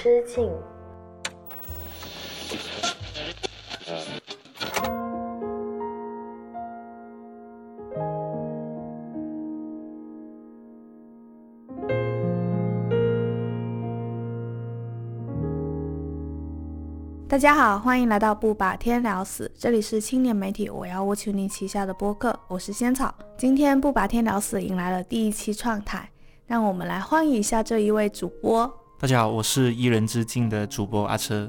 之境。大家好，欢迎来到不把天聊死，这里是青年媒体我要我求你旗下的播客，我是仙草。今天不把天聊死迎来了第一期创台，让我们来欢迎一下这一位主播。大家好，我是一人之境的主播阿车，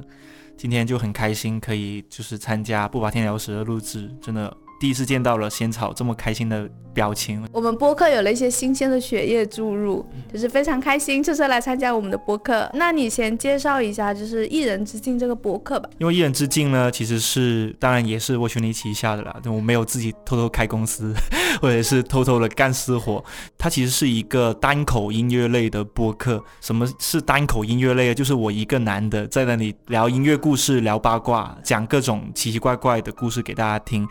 今天就很开心可以就是参加不拔天聊死的录制，真的第一次见到了仙草这么开心的。表情，我们播客有了一些新鲜的血液注入，就是非常开心，这次来参加我们的播客。那你先介绍一下，就是一人之境这个播客吧。因为一人之境呢，其实是当然也是我群里旗下的啦，我没有自己偷偷开公司，或者是偷偷的干私活。它其实是一个单口音乐类的播客。什么是单口音乐类？就是我一个男的在那里聊音乐故事、聊八卦、讲各种奇奇怪怪的故事给大家听。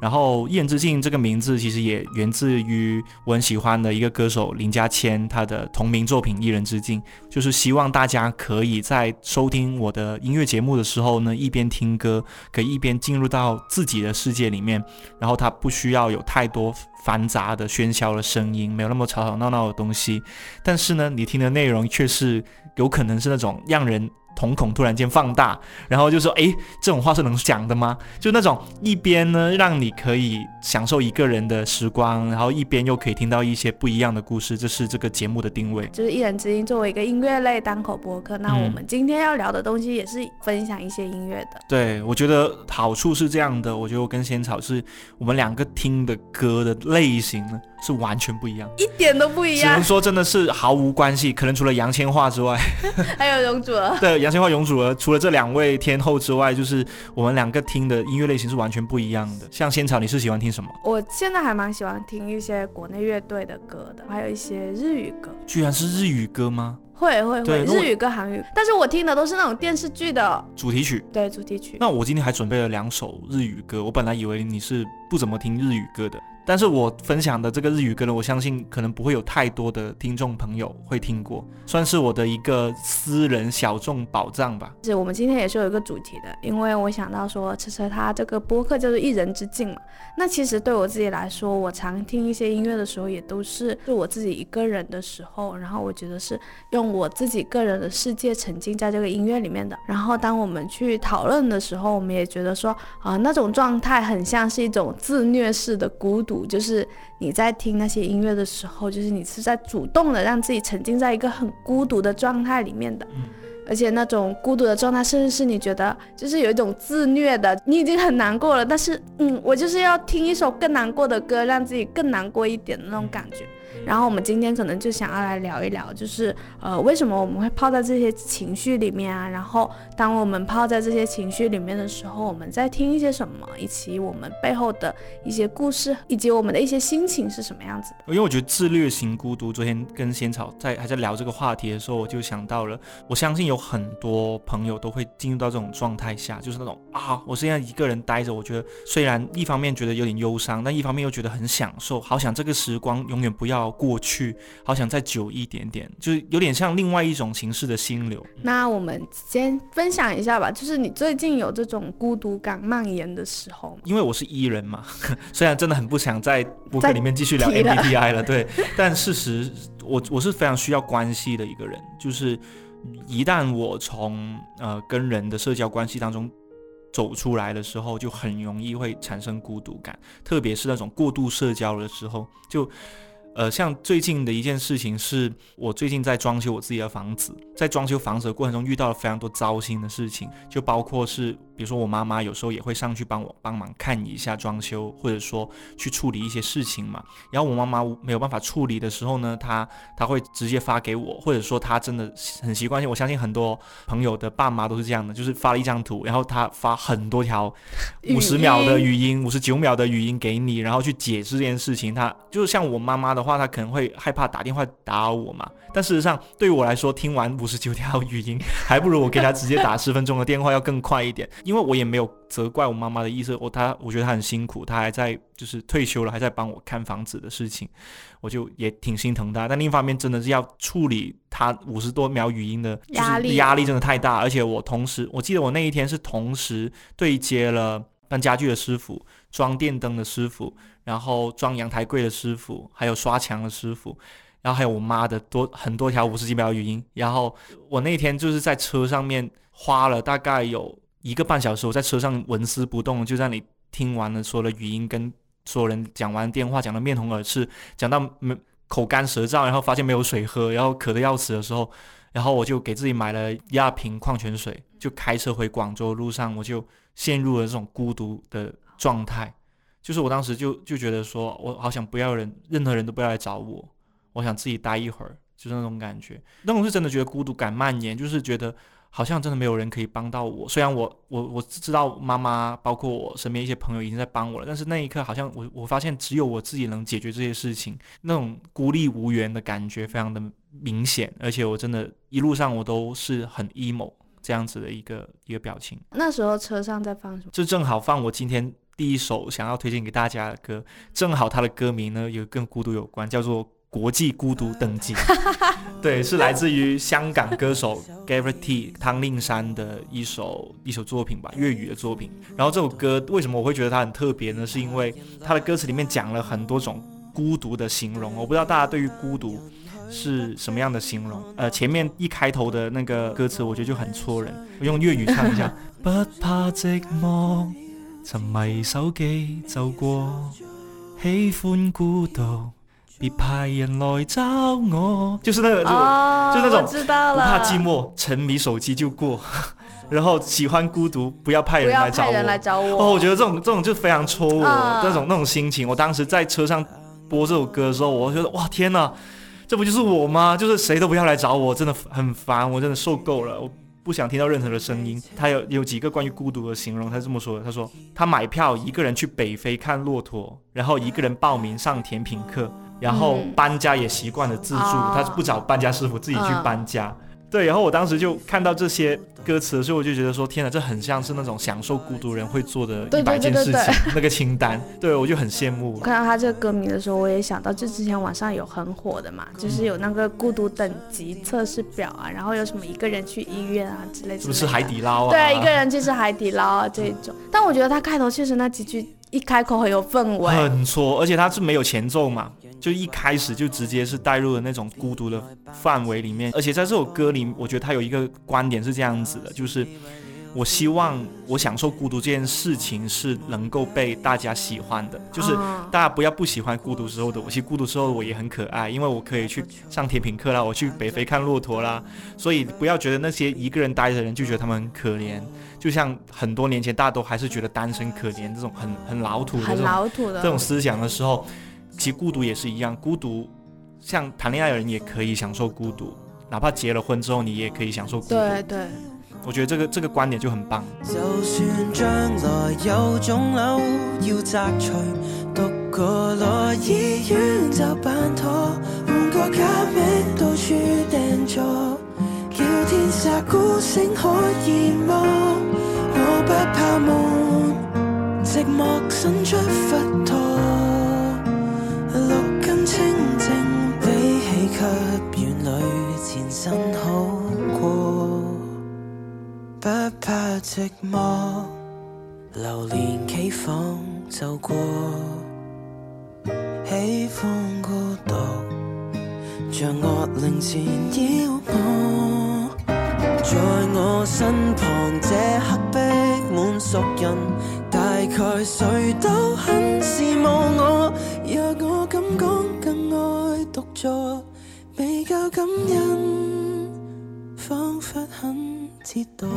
然后一人之境这个名字其实也源自于我很喜欢的一个歌手林家谦，他的同名作品《一人之境》，就是希望大家可以在收听我的音乐节目的时候呢，一边听歌，可以一边进入到自己的世界里面。然后他不需要有太多繁杂的喧嚣的声音，没有那么吵吵闹闹的东西。但是呢，你听的内容却是有可能是那种让人。瞳孔突然间放大，然后就说：“哎，这种话是能讲的吗？”就那种一边呢，让你可以享受一个人的时光，然后一边又可以听到一些不一样的故事，这是这个节目的定位。就是一人之音作为一个音乐类单口播客，那我们今天要聊的东西也是分享一些音乐的。对，我觉得好处是这样的，我觉得我跟仙草是我们两个听的歌的类型呢。是完全不一样，一点都不一样。只能说真的是毫无关系，可能除了杨千嬅之外，还有容祖儿。对，杨千嬅、容祖儿，除了这两位天后之外，就是我们两个听的音乐类型是完全不一样的。像仙草，你是喜欢听什么？我现在还蛮喜欢听一些国内乐队的歌的，还有一些日语歌。居然是日语歌吗？会会会，日语歌、韩语，但是我听的都是那种电视剧的主题曲。对，主题曲。那我今天还准备了两首日语歌，我本来以为你是不怎么听日语歌的。但是我分享的这个日语歌呢，我相信可能不会有太多的听众朋友会听过，算是我的一个私人小众宝藏吧。是我们今天也是有一个主题的，因为我想到说，车车他这个播客叫做一人之境嘛。那其实对我自己来说，我常听一些音乐的时候，也都是就我自己一个人的时候，然后我觉得是用我自己个人的世界沉浸在这个音乐里面的。然后当我们去讨论的时候，我们也觉得说，啊，那种状态很像是一种自虐式的孤独。就是你在听那些音乐的时候，就是你是在主动的让自己沉浸在一个很孤独的状态里面的，而且那种孤独的状态，甚至是你觉得就是有一种自虐的，你已经很难过了，但是嗯，我就是要听一首更难过的歌，让自己更难过一点的那种感觉。然后我们今天可能就想要来聊一聊，就是呃，为什么我们会泡在这些情绪里面啊？然后当我们泡在这些情绪里面的时候，我们在听一些什么，以及我们背后的一些故事，以及我们的一些心情是什么样子的？因为我觉得自虐型孤独，昨天跟仙草在还在聊这个话题的时候，我就想到了，我相信有很多朋友都会进入到这种状态下，就是那种啊，我现在一个人待着，我觉得虽然一方面觉得有点忧伤，但一方面又觉得很享受，好想这个时光永远不要。过去好想再久一点点，就是有点像另外一种形式的心流。那我们先分享一下吧，就是你最近有这种孤独感蔓延的时候。因为我是伊人嘛，虽然真的很不想在博客里面继续聊 MBTI 了，对，但事实我我是非常需要关系的一个人，就是一旦我从呃跟人的社交关系当中走出来的时候，就很容易会产生孤独感，特别是那种过度社交的时候，就。呃，像最近的一件事情是，我最近在装修我自己的房子，在装修房子的过程中遇到了非常多糟心的事情，就包括是。比如说我妈妈有时候也会上去帮我帮忙看一下装修，或者说去处理一些事情嘛。然后我妈妈没有办法处理的时候呢，她她会直接发给我，或者说她真的很习惯性。我相信很多朋友的爸妈都是这样的，就是发了一张图，然后她发很多条五十秒的语音、五十九秒的语音给你，然后去解释这件事情。她就是像我妈妈的话，她可能会害怕打电话打扰我嘛。但事实上对于我来说，听完五十九条语音，还不如我给她直接打十分钟的电话要更快一点。因为我也没有责怪我妈妈的意思，我她我觉得她很辛苦，她还在就是退休了，还在帮我看房子的事情，我就也挺心疼她。但另一方面，真的是要处理她五十多秒语音的压力，压力真的太大。而且我同时，我记得我那一天是同时对接了搬家具的师傅、装电灯的师傅，然后装阳台柜的师傅，还有刷墙的师傅。然后还有我妈的多很多条五十几秒语音，然后我那天就是在车上面花了大概有一个半小时，我在车上纹丝不动，就在你听完了所有的语音，跟所有人讲完电话，讲的面红耳赤，讲到没口干舌燥，然后发现没有水喝，然后渴得要死的时候，然后我就给自己买了一大瓶矿泉水，就开车回广州路上，我就陷入了这种孤独的状态，就是我当时就就觉得说我好想不要人，任何人都不要来找我。我想自己待一会儿，就是那种感觉，那种是真的觉得孤独感蔓延，就是觉得好像真的没有人可以帮到我。虽然我我我知道妈妈，包括我身边一些朋友已经在帮我了，但是那一刻好像我我发现只有我自己能解决这些事情，那种孤立无援的感觉非常的明显，而且我真的一路上我都是很 emo 这样子的一个一个表情。那时候车上在放什么？就正好放我今天第一首想要推荐给大家的歌，正好它的歌名呢有跟孤独有关，叫做。国际孤独等级，对，是来自于香港歌手 T 汤令山的一首一首作品吧，粤语的作品。然后这首歌为什么我会觉得它很特别呢？是因为它的歌词里面讲了很多种孤独的形容。我不知道大家对于孤独是什么样的形容。呃，前面一开头的那个歌词，我觉得就很戳人。我用粤语唱一下：不怕寂寞，沉迷手机走过，喜欢孤独。别派人来找我，就是那个，就就那种不怕寂寞，沉迷手机就过，然后喜欢孤独，不要派人来找我。来找我。哦，我觉得这种这种就非常戳我，那种那种心情。我当时在车上播这首歌的时候，我觉得哇天哪，这不就是我吗？就是谁都不要来找我，真的很烦，我真的受够了。我不想听到任何的声音。他有有几个关于孤独的形容，他这么说的：他说他买票一个人去北非看骆驼，然后一个人报名上甜品课，然后搬家也习惯了自助，他不找搬家师傅，自己去搬家。对，然后我当时就看到这些歌词的时候，我就觉得说，天哪，这很像是那种享受孤独人会做的一百件事情那个清单。对，我就很羡慕。看到他这个歌名的时候，我也想到，就之前网上有很火的嘛，就是有那个孤独等级测试表啊，然后有什么一个人去医院啊之类的。是不是海底捞啊？对，一个人去吃海底捞啊这种。但我觉得他开头确实那几句一开口很有氛围，很戳，而且他是没有前奏嘛。就一开始就直接是带入了那种孤独的范围里面，而且在这首歌里，我觉得他有一个观点是这样子的，就是我希望我享受孤独这件事情是能够被大家喜欢的，就是大家不要不喜欢孤独时候的我，其实孤独时候我也很可爱，因为我可以去上甜品课啦，我去北非看骆驼啦，所以不要觉得那些一个人待着的人就觉得他们很可怜，就像很多年前大家都还是觉得单身可怜这种很很老土的这种这种思想的时候。其实孤独也是一样，孤独像谈恋爱的人也可以享受孤独，哪怕结了婚之后，你也可以享受孤独。对对，我觉得这个这个观点就很棒。就算将来有肿瘤要摘除，独个来医院就办妥，换个假名到处订座，叫天下孤星可以望，我不怕闷，寂寞伸出佛陀。给院里前身好过，不怕寂寞，流连企房就过，喜欢孤独，像恶灵缠绕我，在我身旁这刻逼满熟人，大概谁都很羡慕我，若我敢讲。更爱独坐，未够感恩，仿佛很折堕。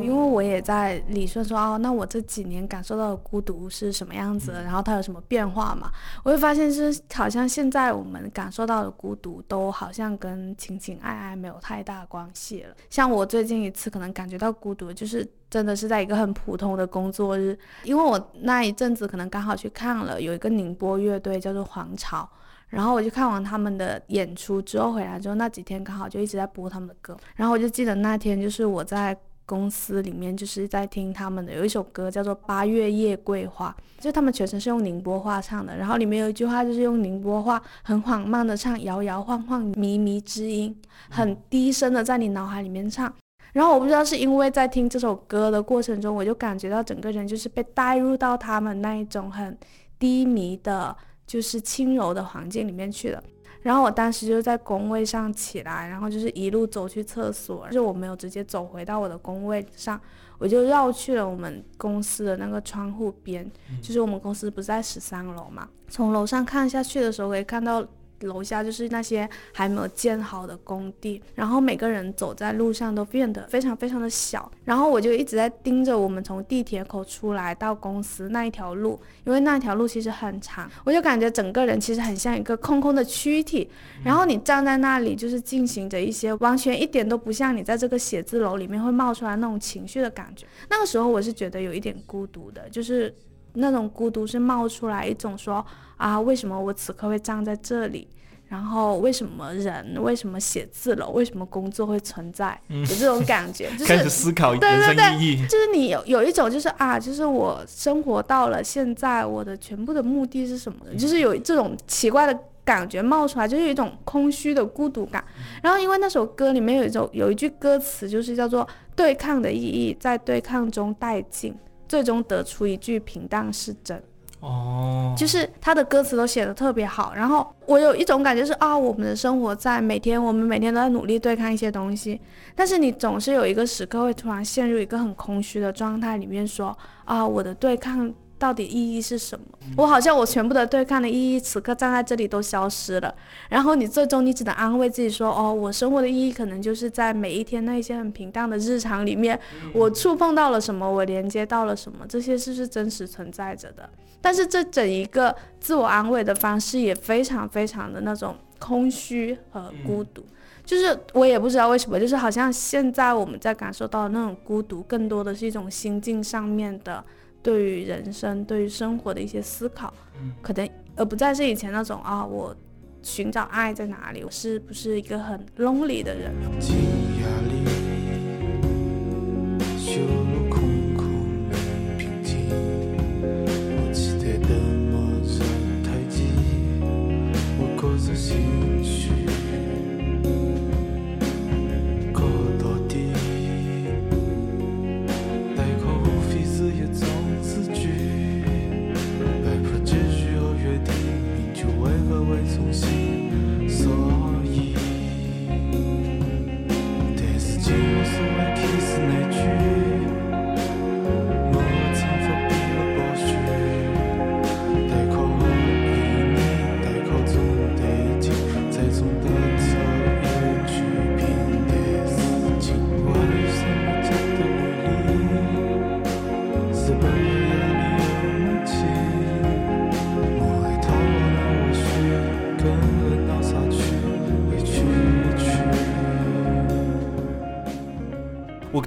因为我也在理顺说哦，那我这几年感受到的孤独是什么样子？然后它有什么变化嘛？我会发现是好像现在我们感受到的孤独，都好像跟情情爱爱没有太大关系了。像我最近一次可能感觉到孤独，就是真的是在一个很普通的工作日，因为我那一阵子可能刚好去看了有一个宁波乐队叫做黄巢。然后我就看完他们的演出之后回来之后，那几天刚好就一直在播他们的歌。然后我就记得那天就是我在公司里面就是在听他们的有一首歌叫做《八月夜桂花》，就他们全程是用宁波话唱的，然后里面有一句话就是用宁波话很缓慢的唱，摇摇晃晃，靡靡之音，很低声的在你脑海里面唱。然后我不知道是因为在听这首歌的过程中，我就感觉到整个人就是被带入到他们那一种很低迷的，就是轻柔的环境里面去了。然后我当时就在工位上起来，然后就是一路走去厕所，就是我没有直接走回到我的工位上，我就绕去了我们公司的那个窗户边，就是我们公司不是在十三楼嘛，从楼上看下去的时候可以看到。楼下就是那些还没有建好的工地，然后每个人走在路上都变得非常非常的小，然后我就一直在盯着我们从地铁口出来到公司那一条路，因为那条路其实很长，我就感觉整个人其实很像一个空空的躯体，然后你站在那里就是进行着一些完全一点都不像你在这个写字楼里面会冒出来那种情绪的感觉，那个时候我是觉得有一点孤独的，就是那种孤独是冒出来一种说。啊，为什么我此刻会站在这里？然后为什么人？为什么写字楼？为什么工作会存在？有这种感觉，就是开始思考人生意义。就是你有有一种，就是啊，就是我生活到了现在，我的全部的目的是什么？就是有这种奇怪的感觉冒出来，就是有一种空虚的孤独感。然后因为那首歌里面有一种有一句歌词，就是叫做“对抗的意义在对抗中殆尽，最终得出一句平淡是真”。哦，就是他的歌词都写的特别好，然后我有一种感觉是啊，我们的生活在每天，我们每天都在努力对抗一些东西，但是你总是有一个时刻会突然陷入一个很空虚的状态里面，说啊，我的对抗。到底意义是什么？我好像我全部的对抗的意义，此刻站在这里都消失了。然后你最终你只能安慰自己说：哦，我生活的意义可能就是在每一天那些很平淡的日常里面，我触碰到了什么，我连接到了什么，这些是不是真实存在着的？但是这整一个自我安慰的方式也非常非常的那种空虚和孤独。就是我也不知道为什么，就是好像现在我们在感受到的那种孤独，更多的是一种心境上面的。对于人生、对于生活的一些思考，可能而不再是以前那种啊，我寻找爱在哪里，我是不是一个很 lonely 的人？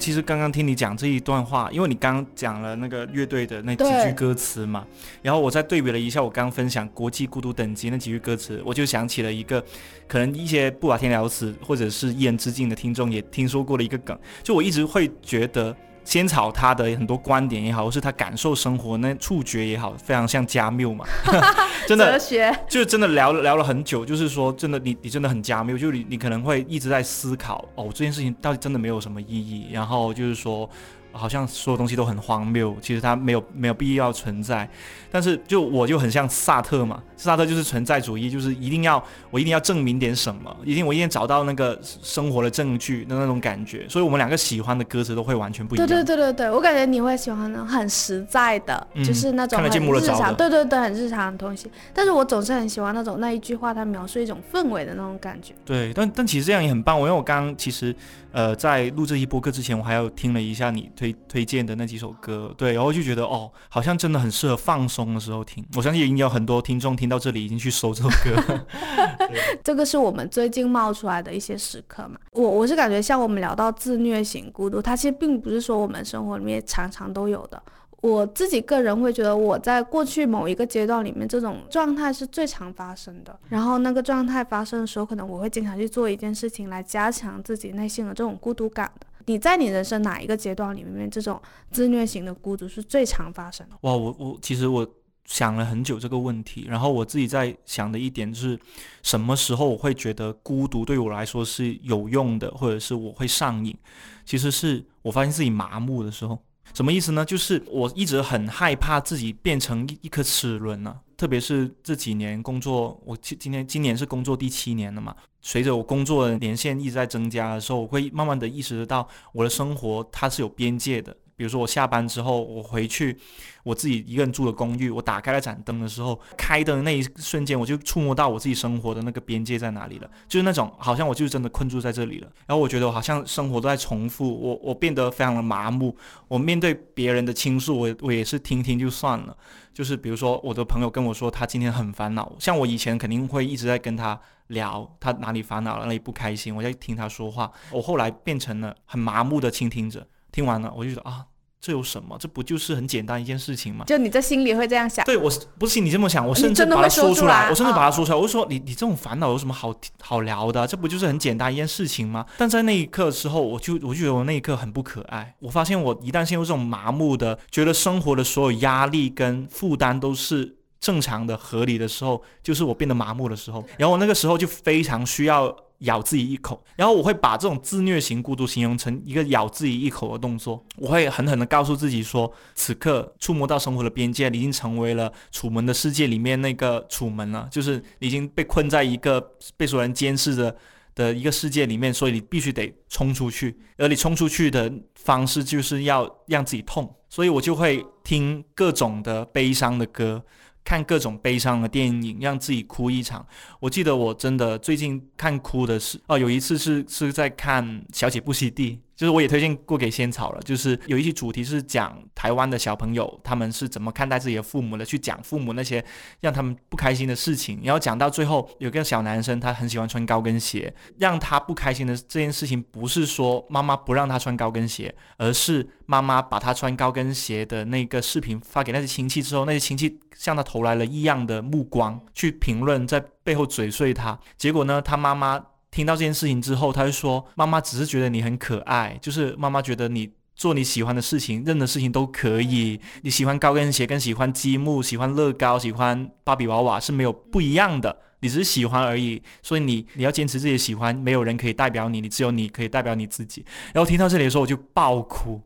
其实刚刚听你讲这一段话，因为你刚刚讲了那个乐队的那几句歌词嘛，然后我再对比了一下我刚分享国际孤独等级那几句歌词，我就想起了一个可能一些不把天聊死或者是一言之境的听众也听说过的一个梗，就我一直会觉得。仙草他的很多观点也好，或是他感受生活那触觉也好，非常像加缪嘛，真的，哲学，就真的聊聊了很久，就是说真的，你你真的很加缪，就你你可能会一直在思考，哦，这件事情到底真的没有什么意义，然后就是说。好像所有东西都很荒谬，其实它没有没有必要存在。但是就我就很像萨特嘛，萨特就是存在主义，就是一定要我一定要证明点什么，一定我一定找到那个生活的证据的那种感觉。所以我们两个喜欢的歌词都会完全不一样。对对对对对，我感觉你会喜欢那种很实在的，就是那种很日常，对对对，很日常的东西。但是我总是很喜欢那种那一句话，它描述一种氛围的那种感觉。对，但但其实这样也很棒。我因为我刚刚其实。呃，在录这一播客之前，我还有听了一下你推推荐的那几首歌，对，然后就觉得哦，好像真的很适合放松的时候听。我相信已经有很多听众听到这里已经去搜这首歌。这个是我们最近冒出来的一些时刻嘛？我我是感觉像我们聊到自虐型孤独，它其实并不是说我们生活里面常常都有的。我自己个人会觉得，我在过去某一个阶段里面，这种状态是最常发生的。然后那个状态发生的时候，可能我会经常去做一件事情来加强自己内心的这种孤独感的。你在你人生哪一个阶段里面，这种自虐型的孤独是最常发生的？哇，我我其实我想了很久这个问题，然后我自己在想的一点就是，什么时候我会觉得孤独对我来说是有用的，或者是我会上瘾？其实是我发现自己麻木的时候。什么意思呢？就是我一直很害怕自己变成一一颗齿轮呢、特别是这几年工作，我今今年今年是工作第七年了嘛。随着我工作的年限一直在增加的时候，我会慢慢的意识到我的生活它是有边界的。比如说我下班之后，我回去我自己一个人住的公寓，我打开了盏灯的时候，开灯的那一瞬间，我就触摸到我自己生活的那个边界在哪里了，就是那种好像我就真的困住在这里了。然后我觉得我好像生活都在重复，我我变得非常的麻木。我面对别人的倾诉，我我也是听听就算了。就是比如说我的朋友跟我说他今天很烦恼，像我以前肯定会一直在跟他聊他哪里烦恼了，哪里不开心，我在听他说话。我后来变成了很麻木的倾听者，听完了我就觉得啊。这有什么？这不就是很简单一件事情吗？就你在心里会这样想，对我不是你这么想，我甚至把它会说出来，我甚至把它嗯说出来。我就说你你这种烦恼有什么好好聊的啊？这不就是很简单一件事情吗？但在那一刻之后，我就我就觉得我那一刻很不可爱。我发现我一旦陷入这种麻木的，觉得生活的所有压力跟负担都是。正常的、合理的时候，就是我变得麻木的时候。然后我那个时候就非常需要咬自己一口，然后我会把这种自虐型孤独形容成一个咬自己一口的动作。我会狠狠地告诉自己说，此刻触摸到生活的边界，你已经成为了楚门的世界里面那个楚门了，就是已经被困在一个被所有人监视着。的一个世界里面，所以你必须得冲出去，而你冲出去的方式就是要让自己痛，所以我就会听各种的悲伤的歌，看各种悲伤的电影，让自己哭一场。我记得我真的最近看哭的是，哦，有一次是是在看《小姐不息地》，就是我也推荐过给仙草了。就是有一期主题是讲台湾的小朋友他们是怎么看待自己的父母的，去讲父母那些让他们不开心的事情。然后讲到最后，有个小男生他很喜欢穿高跟鞋，让他不开心的这件事情不是说妈妈不让他穿高跟鞋，而是妈妈把他穿高跟鞋的那个视频发给那些亲戚之后，那些亲戚向他投来了异样的目光，去评论，在背后嘴碎他。结果呢，他妈妈听到这件事情之后，他就说：“妈妈只是觉得你很可爱，就是妈妈觉得你。”做你喜欢的事情，任何事情都可以。你喜欢高跟鞋，跟喜欢积木、喜欢乐高、喜欢芭比娃娃是没有不一样的。你只是喜欢而已，所以你你要坚持自己喜欢，没有人可以代表你，你只有你可以代表你自己。然后听到这里的时候，我就爆哭，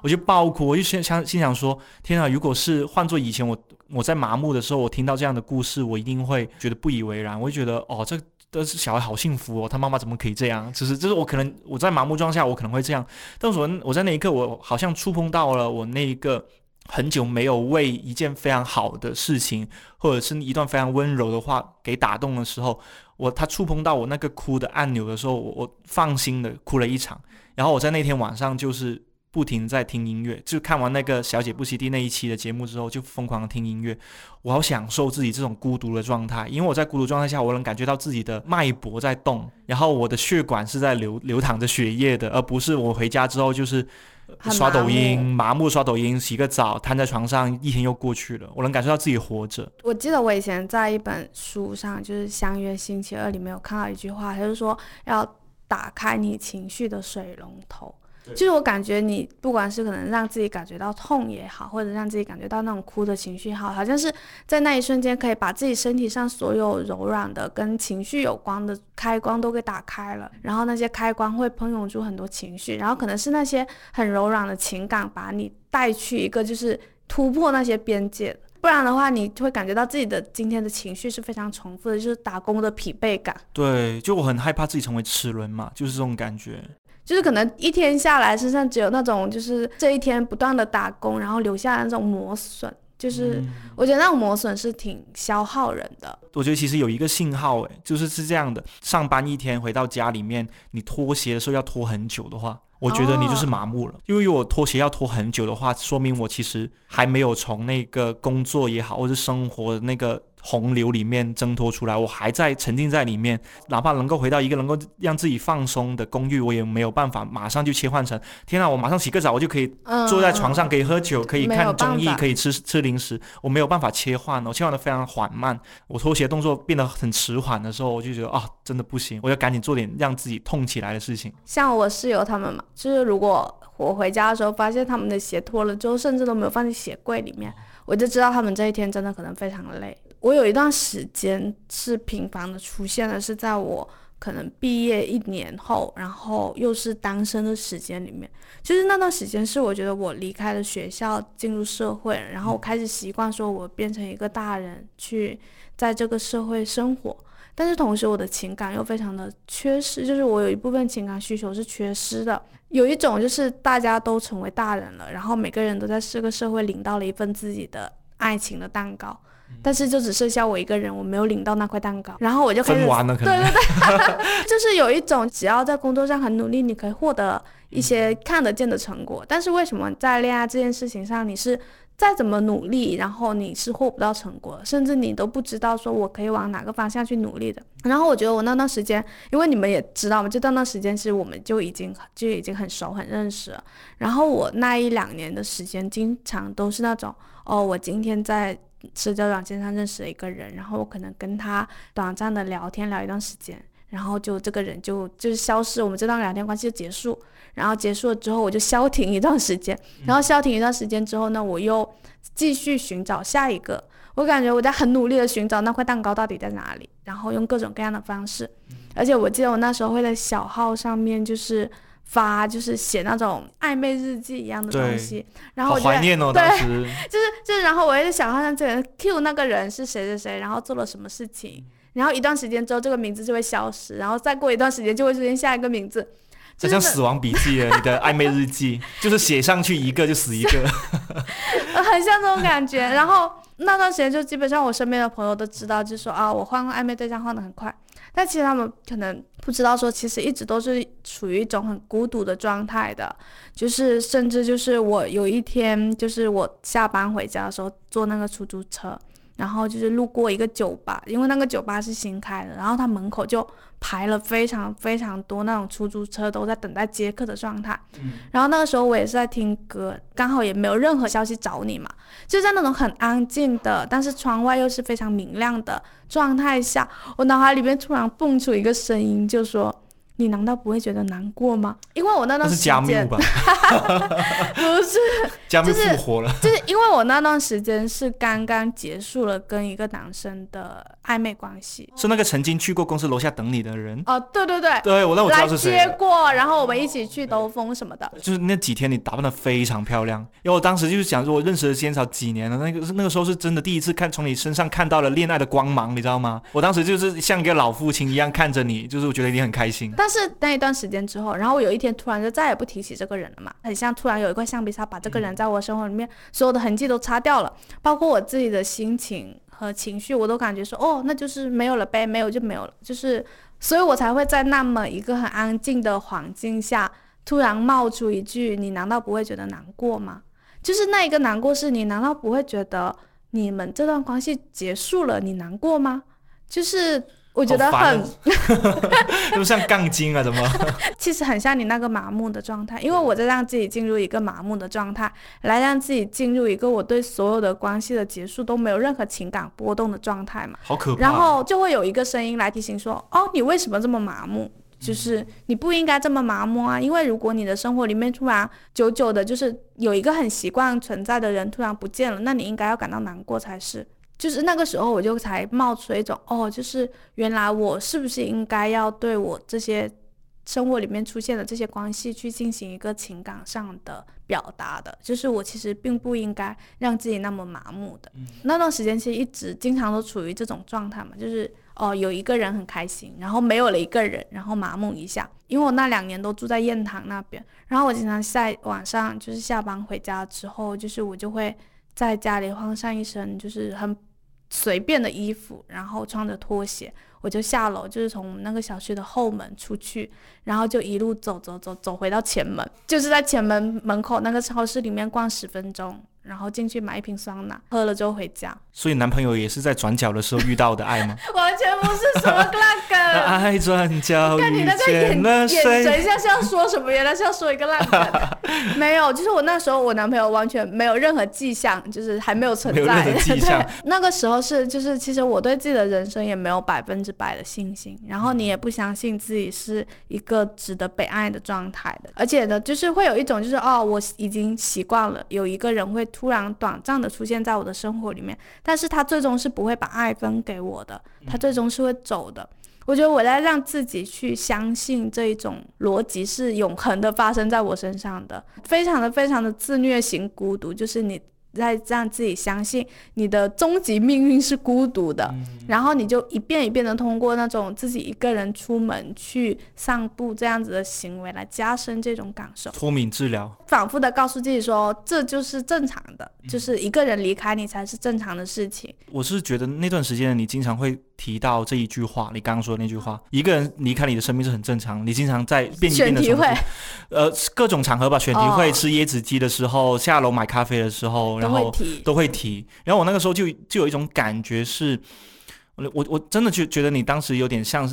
我就爆哭，我就心想心想说：天啊！如果是换做以前我我在麻木的时候，我听到这样的故事，我一定会觉得不以为然，我会觉得哦，这这是小孩好幸福哦，他妈妈怎么可以这样？只是就是我可能我在麻木状态下，我可能会这样，但是我我在那一刻，我好像触碰到了我那一个很久没有为一件非常好的事情，或者是一段非常温柔的话给打动的时候，我他触碰到我那个哭的按钮的时候，我我放心的哭了一场。然后我在那天晚上就是不停在听音乐，就看完那个《小姐不息地》那一期的节目之后，就疯狂的听音乐。我好享受自己这种孤独的状态，因为我在孤独状态下，我能感觉到自己的脉搏在动，然后我的血管是在流流淌着血液的，而不是我回家之后就是。刷抖音，麻木刷抖音，洗个澡，瘫在床上，一天又过去了。我能感受到自己活着。我记得我以前在一本书上，就是《相约星期二》里面有看到一句话，他就说要打开你情绪的水龙头。就是我感觉你不管是可能让自己感觉到痛也好，或者让自己感觉到那种哭的情绪也好，好像是在那一瞬间可以把自己身体上所有柔软的跟情绪有关的开关都给打开了，然后那些开关会喷涌出很多情绪，然后可能是那些很柔软的情感把你带去一个就是突破那些边界。不然的话，你会感觉到自己的今天的情绪是非常重复的，就是打工的疲惫感。对，就我很害怕自己成为齿轮嘛，就是这种感觉。就是可能一天下来，身上只有那种就是这一天不断的打工，然后留下的那种磨损。就是我觉得那种磨损是挺消耗人的。我觉得其实有一个信号，诶，就是是这样的：上班一天回到家里面，你脱鞋的时候要脱很久的话，我觉得你就是麻木了。因为我脱鞋要脱很久的话，说明我其实还没有从那个工作也好，或者生活的那个洪流里面挣脱出来，我还在沉浸在里面。哪怕能够回到一个能够让自己放松的公寓，我也没有办法马上就切换成天啊，我马上洗个澡，我就可以嗯，坐在床上可以喝酒，可以看综艺，可以吃吃零食，我没有办法切换，我切换的非常缓慢。我脱鞋动作变得很迟缓的时候，我就觉得啊，真的不行，我要赶紧做点让自己痛起来的事情。像我室友他们嘛，就是如果我回家的时候发现他们的鞋脱了之后，甚至都没有放进鞋柜里面，我就知道他们这一天真的可能非常累。我有一段时间是频繁的出现的，是在我可能毕业一年后，然后又是单身的时间里面，就是那段时间是我觉得我离开了学校，进入社会，然后我开始习惯说我变成一个大人去在这个社会生活。但是同时，我的情感又非常的缺失，就是我有一部分情感需求是缺失的。有一种就是大家都成为大人了，然后每个人都在这个社会领到了一份自己的爱情的蛋糕，但是就只剩下我一个人，我没有领到那块蛋糕，然后我就开始分完了可对能。对对，就是有一种只要在工作上很努力，你可以获得一些看得见的成果，但是为什么在恋爱这件事情上，你是再怎么努力，然后你是获不到成果，甚至你都不知道说我可以往哪个方向去努力的。然后我觉得我那段时间，因为你们也知道嘛，就那段时间其实我们就已经就已经很熟很认识了。然后我那一两年的时间，经常都是那种哦，我今天在社交软件上认识了一个人，然后我可能跟他短暂的聊天聊一段时间，然后就这个人就就是消失，我们这段聊天关系就结束。然后结束了之后，我就消停一段时间，然后消停一段时间之后呢，我又继续寻找下一个。我感觉我在很努力的寻找那块蛋糕到底在哪里，然后用各种各样的方式，而且我记得我那时候会在小号上面就是发，就是写那种暧昧日记一样的东西，然后好我就在怀念哦，对当时就是就是，然后我也在小号上这个 Q 那个人是谁谁谁，然后做了什么事情，然后一段时间之后这个名字就会消失，然后再过一段时间就会出现下一个名字，这就像死亡笔记了，你的 暧昧日记就是写上去一个就死一个。呃 很像这种感觉。然后那段时间就基本上我身边的朋友都知道，就说啊，我换暧昧对象换的很快。但其实他们可能不知道，说其实一直都是处于一种很孤独的状态的，就是甚至就是我有一天，就是我下班回家的时候坐那个出租车，然后就是路过一个酒吧，因为那个酒吧是新开的，然后它门口就排了非常非常多那种出租车都在等待接客的状态。然后那个时候我也是在听歌，刚好也没有任何消息找你嘛，就在那种很安静的，但是窗外又是非常明亮的状态下，我脑海里面突然蹦出一个声音，就说。你难道不会觉得难过吗？因为我那段时间加缪吧？不是，加复活了。就是因为我那段时间是刚刚结束了跟一个男生的暧昧关系。是那个曾经去过公司楼下等你的人。哦，对对对，对，我那我知来道是谁了。接过，然后我们一起去兜风什么的。就是那几天你打扮的非常漂亮，因为我当时就是想说，我认识了仙草几年了，那个那个时候是真的第一次看从你身上看到了恋爱的光芒，你知道吗？我当时就是像一个老父亲一样看着你，就是我觉得你很开心。但但是那一段时间之后，然后我有一天突然就再也不提起这个人了嘛，很像突然有一块橡皮擦把这个人在我生活里面所有的痕迹都擦掉了，包括我自己的心情和情绪，我都感觉说，哦，那就是没有了呗，没有就没有了，就是，所以我才会在那么一个很安静的环境下，突然冒出一句：“你难道不会觉得难过吗？”就是那一个难过是你难道不会觉得你们这段关系结束了，你难过吗？就是我觉得很啊。就像杠精啊，怎么？其实很像你那个麻木的状态，因为我在让自己进入一个麻木的状态，来让自己进入一个我对所有的关系的结束都没有任何情感波动的状态嘛。好可怕。然后就会有一个声音来提醒说：“哦，你为什么这么麻木？就是你不应该这么麻木啊！因为如果你的生活里面突然久久的，就是有一个很习惯存在的人突然不见了，那你应该要感到难过才是。”就是那个时候，我就才冒出了一种哦，就是原来我是不是应该要对我这些生活里面出现的这些关系去进行一个情感上的表达的？就是我其实并不应该让自己那么麻木的。那段时间其实一直经常都处于这种状态嘛，就是哦有一个人很开心，然后没有了一个人，然后麻木一下。因为我那两年都住在雁塘那边，然后我经常在晚上就是下班回家之后，就是我就会在家里换上一身就是很随便的衣服，然后穿着拖鞋，我就下楼，就是从那个小区的后门出去，然后就一路走走走走回到前门，就是在前门门口那个超市里面逛十分钟，然后进去买一瓶酸奶，喝了之后回家。所以男朋友也是在转角的时候遇到的爱吗？完全不是什么那个。爱转角遇看你那个眼眼？神像是要说什么，原来是要说一个烂梗。没有，就是我那时候我男朋友完全没有任何迹象，就是还没有存在。何迹象对，那个时候是就是其实我对自己的人生也没有百分之百的信心，然后你也不相信自己是一个值得被爱的状态的，而且呢，就是会有一种就是哦，我已经习惯了有一个人会突然短暂的出现在我的生活里面，但是他最终是不会把爱分给我的，他最终是会走的。我觉得我在让自己去相信这一种逻辑是永恒的发生在我身上的，非常的非常的自虐型孤独，就是你在让自己相信你的终极命运是孤独的，然后你就一遍一遍的通过那种自己一个人出门去散步这样子的行为来加深这种感受。脱敏治疗，反复的告诉自己说，这就是正常的，就是一个人离开你才是正常的事情。我是觉得那段时间你经常会提到这一句话，你刚刚说的那句话，一个人离开你的生命是很正常，你经常在变一变的重复选题会，呃，各种场合吧，选题会、哦吃椰子鸡的时候，下楼买咖啡的时候，然后。都会提。然后我那个时候就就有一种感觉是，我我我真的就觉得你当时有点像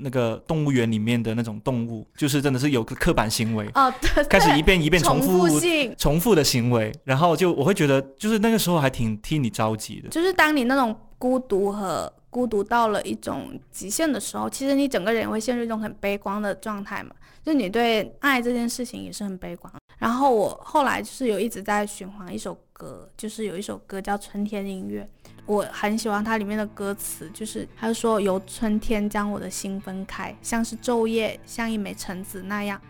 那个动物园里面的那种动物，就是真的是有个刻板行为，哦，对，开始一遍一遍重复复性，重复的行为，然后就我会觉得，就是那个时候还挺替你着急的。就是当你那种孤独和孤独到了一种极限的时候，其实你整个人会陷入一种很悲观的状态嘛。就你对爱这件事情也是很悲观。然后我后来就是有一直在循环一首歌，就是有一首歌叫《春天音乐》，我很喜欢它里面的歌词，就是他说由春天将我的心分开，像是昼夜，像一枚橙子那样。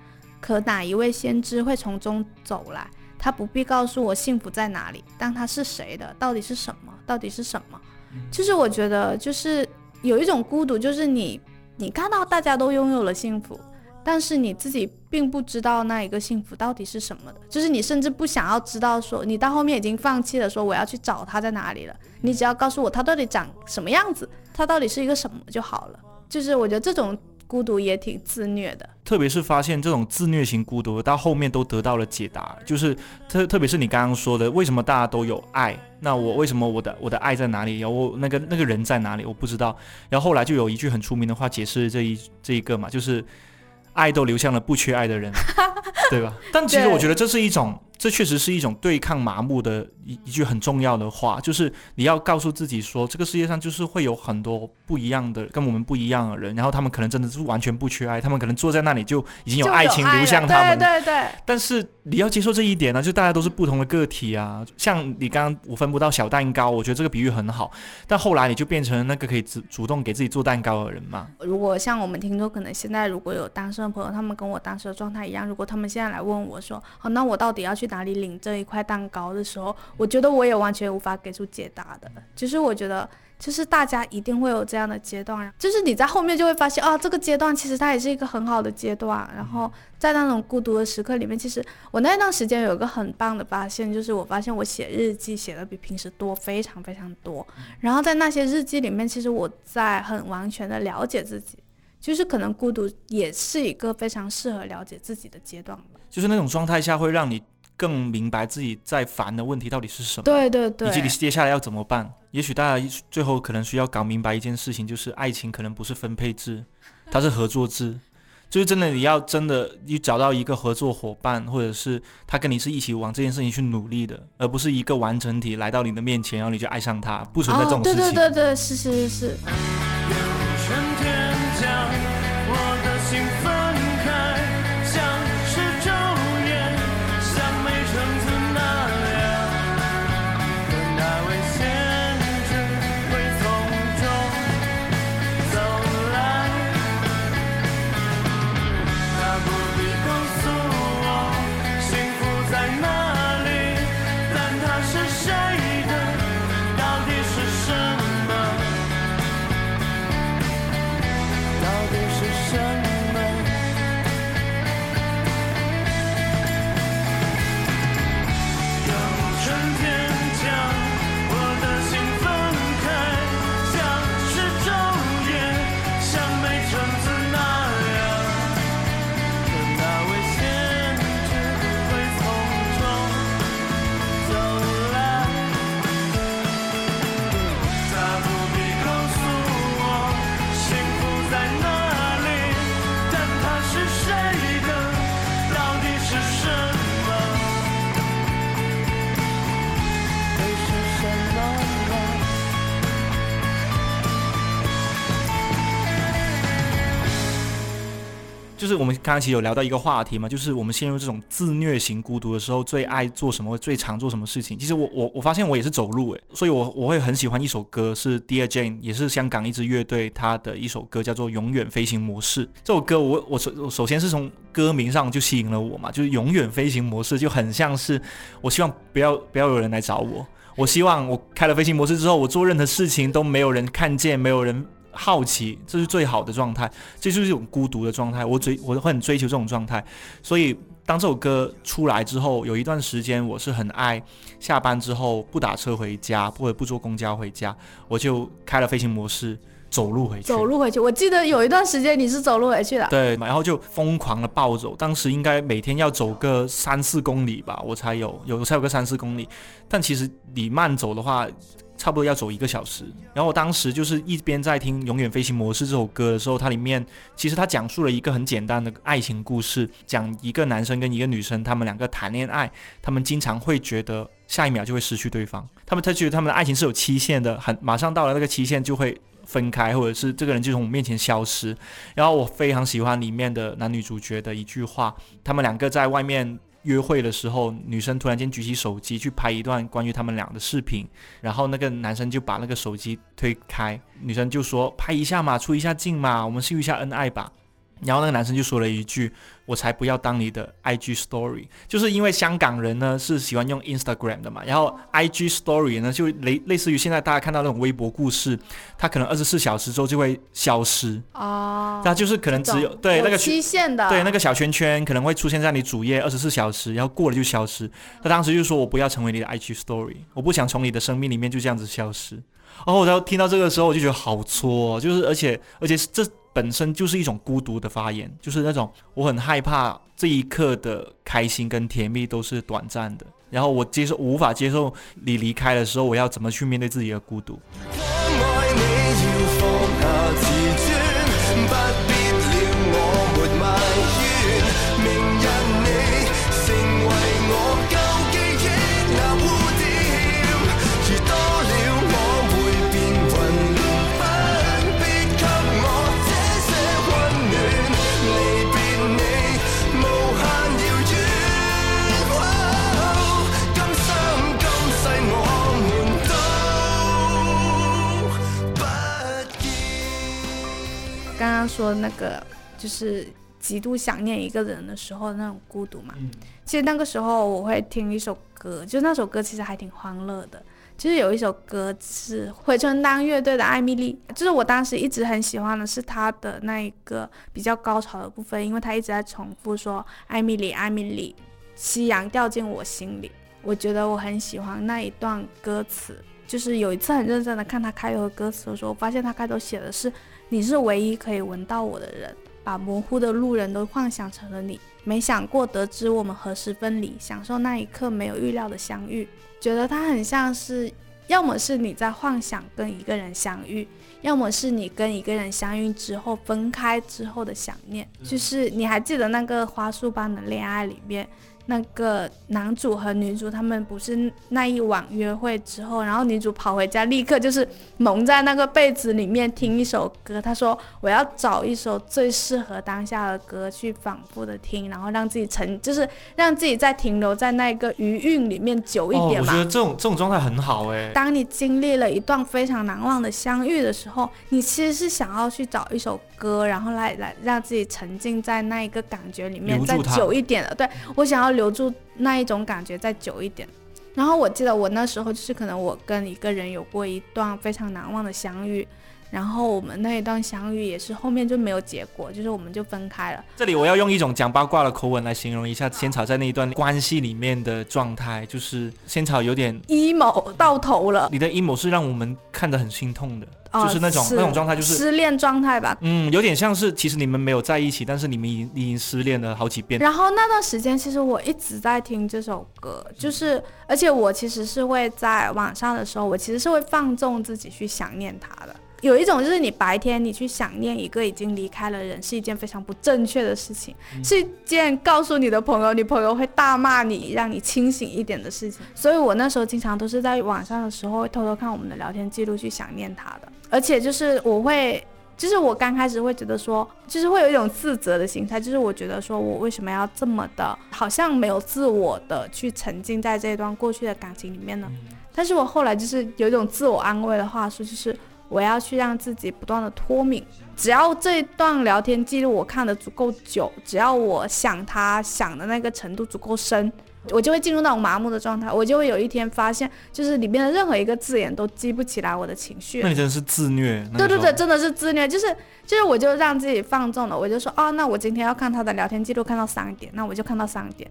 可哪一位先知会从中走来？他不必告诉我幸福在哪里，但他是谁的？到底是什么？到底是什么？就是我觉得，就是有一种孤独，就是你你看到大家都拥有了幸福，但是你自己并不知道那一个幸福到底是什么的，就是你甚至不想要知道说，你到后面已经放弃了说我要去找他在哪里了，你只要告诉我他到底长什么样子，他到底是一个什么就好了。就是我觉得这种孤独也挺自虐的。特别是发现这种自虐型孤独到后面都得到了解答，就是特特别是你刚刚说的，为什么大家都有爱？那我为什么我的我的爱在哪里？然后那个那个人在哪里？我不知道。然后后来就有一句很出名的话解释这一这一个嘛，就是爱都流向了不缺爱的人，对吧？但其实我觉得这是一种，这确实是一种对抗麻木的一一句很重要的话，就是你要告诉自己说，这个世界上就是会有很多不一样的跟我们不一样的人，然后他们可能真的是完全不缺爱，他们可能坐在那里就已经有爱情流向他们。对 对对，但是你要接受这一点呢，就大家都是不同的个体啊。像你刚刚我分不到小蛋糕，我觉得这个比喻很好。但后来你就变成那个可以主主动给自己做蛋糕的人嘛。如果像我们听众，可能现在如果有单身的朋友，他们跟我当时的状态一样，如果他们现在来问我说，哦，那我到底要去哪里领这一块蛋糕的时候，我觉得我也完全无法给出解答的。就是我觉得，就是大家一定会有这样的阶段，就是你在后面就会发现，哦，这个阶段其实它也是一个很好的阶段。然后在那种孤独的时刻里面，其实我那段时间有一个很棒的发现，就是我发现我写日记写的比平时多，非常非常多。然后在那些日记里面，其实我在很完全的了解自己。就是可能孤独也是一个非常适合了解自己的阶段。就是那种状态下会让你更明白自己在烦的问题到底是什么，对对对，以及你接下来要怎么办。也许大家最后可能需要搞明白一件事情，就是爱情可能不是分配制，它是合作制。就是真的，你要真的你找到一个合作伙伴，或者是他跟你是一起往这件事情去努力的，而不是一个完整体来到你的面前，然后你就爱上他，不存在这种哦，事情。对对对对，是是是是。就是我们刚刚其实有聊到一个话题嘛，就是我们陷入这种自虐型孤独的时候，最爱做什么，最常做什么事情。其实我我我发现我也是走路诶，所以我我会很喜欢一首歌，是 Dear Jane，也是香港一支乐队他的一首歌，叫做《永远飞行模式》。这首歌我我首首先是从歌名上就吸引了我嘛，就是永远飞行模式，就很像是我希望不要不要有人来找我。我希望我开了飞行模式之后，我做任何事情都没有人看见，没有人好奇，这是最好的状态，这就是一种孤独的状态。我追，我会很追求这种状态。所以当这首歌出来之后，有一段时间我是很爱下班之后不打车回家，或者不坐公交回家，我就开了飞行模式。走路回去，走路回去。我记得有一段时间你是走路回去的，对，然后就疯狂的暴走，当时应该每天要走个三四公里吧，我才有有才有个三四公里。但其实你慢走的话，差不多要走一个小时。然后我当时就是一边在听《永远飞行模式》这首歌的时候，它里面其实它讲述了一个很简单的爱情故事，讲一个男生跟一个女生，他们两个谈恋爱，他们经常会觉得下一秒就会失去对方，他们他觉得他们的爱情是有期限的，很马上到了那个期限就会。分开，或者是这个人就从我面前消失。然后我非常喜欢里面的男女主角的一句话：他们两个在外面约会的时候，女生突然间举起手机去拍一段关于他们俩的视频，然后那个男生就把那个手机推开，女生就说：“拍一下嘛，出一下镜嘛，我们秀一下恩爱吧。”然后那个男生就说了一句。我才不要当你的 IG Story，就是因为香港人呢是喜欢用 Instagram 的嘛，然后 IG Story 呢就类类似于现在大家看到那种微博故事，它可能二十四小时之后就会消失哦，那就是可能只有对那个期限的，对那个小圈圈可能会出现在你主页二十四小时，然后过了就消失。他当时就说我不要成为你的 IG Story，我不想从你的生命里面就这样子消失。然后我到听到这个时候我就觉得好挫，就是而且而且这。本身就是一种孤独的发言，就是那种我很害怕这一刻的开心跟甜蜜都是短暂的，然后我接受无法接受你离开的时候，我要怎么去面对自己的孤独？说那个就是极度想念一个人的时候那种孤独嘛。其实那个时候我会听一首歌，就那首歌其实还挺欢乐的。就是有一首歌是回春丹乐队的《艾米丽》，就是我当时一直很喜欢的是他的那一个比较高潮的部分，因为他一直在重复说“艾米丽，艾米丽，夕阳掉进我心里”。我觉得我很喜欢那一段歌词。就是有一次很认真的看他开头的歌词的时候，我发现他开头写的是。你是唯一可以闻到我的人，把模糊的路人都幻想成了你。没想过得知我们何时分离，享受那一刻没有预料的相遇。觉得它很像是，要么是你在幻想跟一个人相遇，要么是你跟一个人相遇之后分开之后的想念。就是你还记得那个花束般的恋爱里面？那个男主和女主他们不是那一晚约会之后，然后女主跑回家，立刻就是蒙在那个被子里面听一首歌。她说：“我要找一首最适合当下的歌去反复的听，然后让自己沉，就是让自己再停留在那个余韵里面久一点嘛。”我觉得这种这种状态很好哎。当你经历了一段非常难忘的相遇的时候，你其实是想要去找一首歌，然后来来让自己沉浸在那一个感觉里面再久一点的。对我想要。留住那一种感觉再久一点，然后我记得我那时候就是可能我跟一个人有过一段非常难忘的相遇，然后我们那一段相遇也是后面就没有结果，就是我们就分开了。这里我要用一种讲八卦的口吻来形容一下仙草在那一段关系里面的状态，就是仙草有点 emo 到头了。你的 emo 是让我们看得很心痛的。就是那种那种状态，就是失恋状态吧。嗯，有点像是其实你们没有在一起，但是你们已经已经失恋了好几遍。然后那段时间，其实我一直在听这首歌，就是而且我其实是会在晚上的时候，我其实是会放纵自己去想念他的。有一种就是你白天你去想念一个已经离开了人，是一件非常不正确的事情，是一件告诉你的朋友，你朋友会大骂你，让你清醒一点的事情。所以我那时候经常都是在晚上的时候会偷偷看我们的聊天记录去想念他的。而且就是我会就是我刚开始会觉得说，就是会有一种自责的心态，就是我觉得说我为什么要这么的，好像没有自我的去沉浸在这段过去的感情里面呢？但是我后来就是有一种自我安慰的话术，就是我要去让自己不断的脱敏，只要这段聊天记录我看的足够久，只要我想他想的那个程度足够深。我就会进入那种麻木的状态，我就会有一天发现，就是里面的任何一个字眼都激不起来我的情绪。那你真的是自虐。对对对，真的是自虐，就是就是，我就让自己放纵了，我就说啊，那我今天要看他的聊天记录，看到三点，那我就看到三点，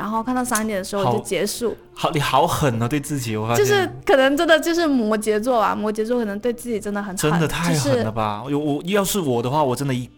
然后看到三点的时候我就结束。好，你好狠啊，对自己，我发现。就是可能真的就是摩羯座啊，摩羯座可能对自己真的很真的太狠了吧？我我要是我的话，我真的一。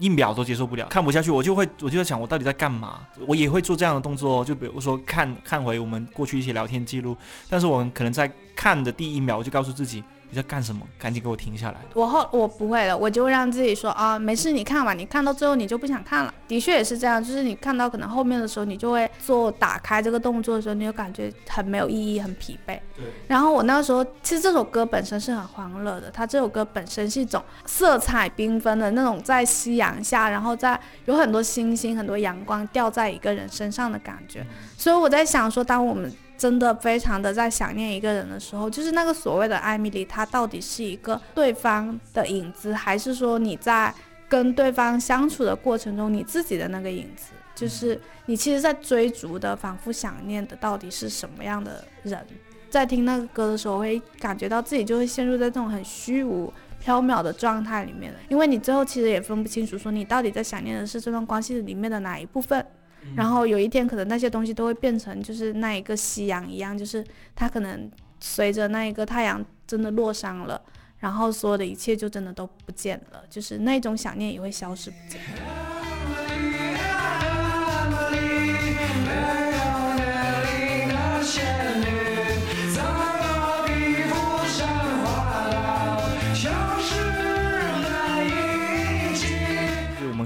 一秒都接受不了，看不下去，我就会，我就在想，我到底在干嘛？我也会做这样的动作，就比如说看看回我们过去一些聊天记录，但是我们可能在看的第一秒，我就告诉自己。你在干什么？赶紧给我停下来！我后我不会了，我就让自己说啊，没事，你看吧。你看到最后你就不想看了。的确也是这样，就是你看到可能后面的时候，你就会做打开这个动作的时候，你就感觉很没有意义，很疲惫。对。然后我那个时候，其实这首歌本身是很欢乐的，它这首歌本身是一种色彩缤纷的那种，在夕阳下，然后在有很多星星、很多阳光掉在一个人身上的感觉。所以我在想说，当我们。真的非常的在想念一个人的时候，就是那个所谓的艾米丽，她到底是一个对方的影子，还是说你在跟对方相处的过程中，你自己的那个影子？就是你其实，在追逐的、反复想念的，到底是什么样的人？在听那个歌的时候，会感觉到自己就会陷入在这种很虚无缥缈的状态里面的，因为你最后其实也分不清楚，说你到底在想念的是这段关系里面的哪一部分。然后有一天，可能那些东西都会变成，就是那一个夕阳一样，就是它可能随着那一个太阳真的落山了，然后所有的一切就真的都不见了，就是那种想念也会消失不见。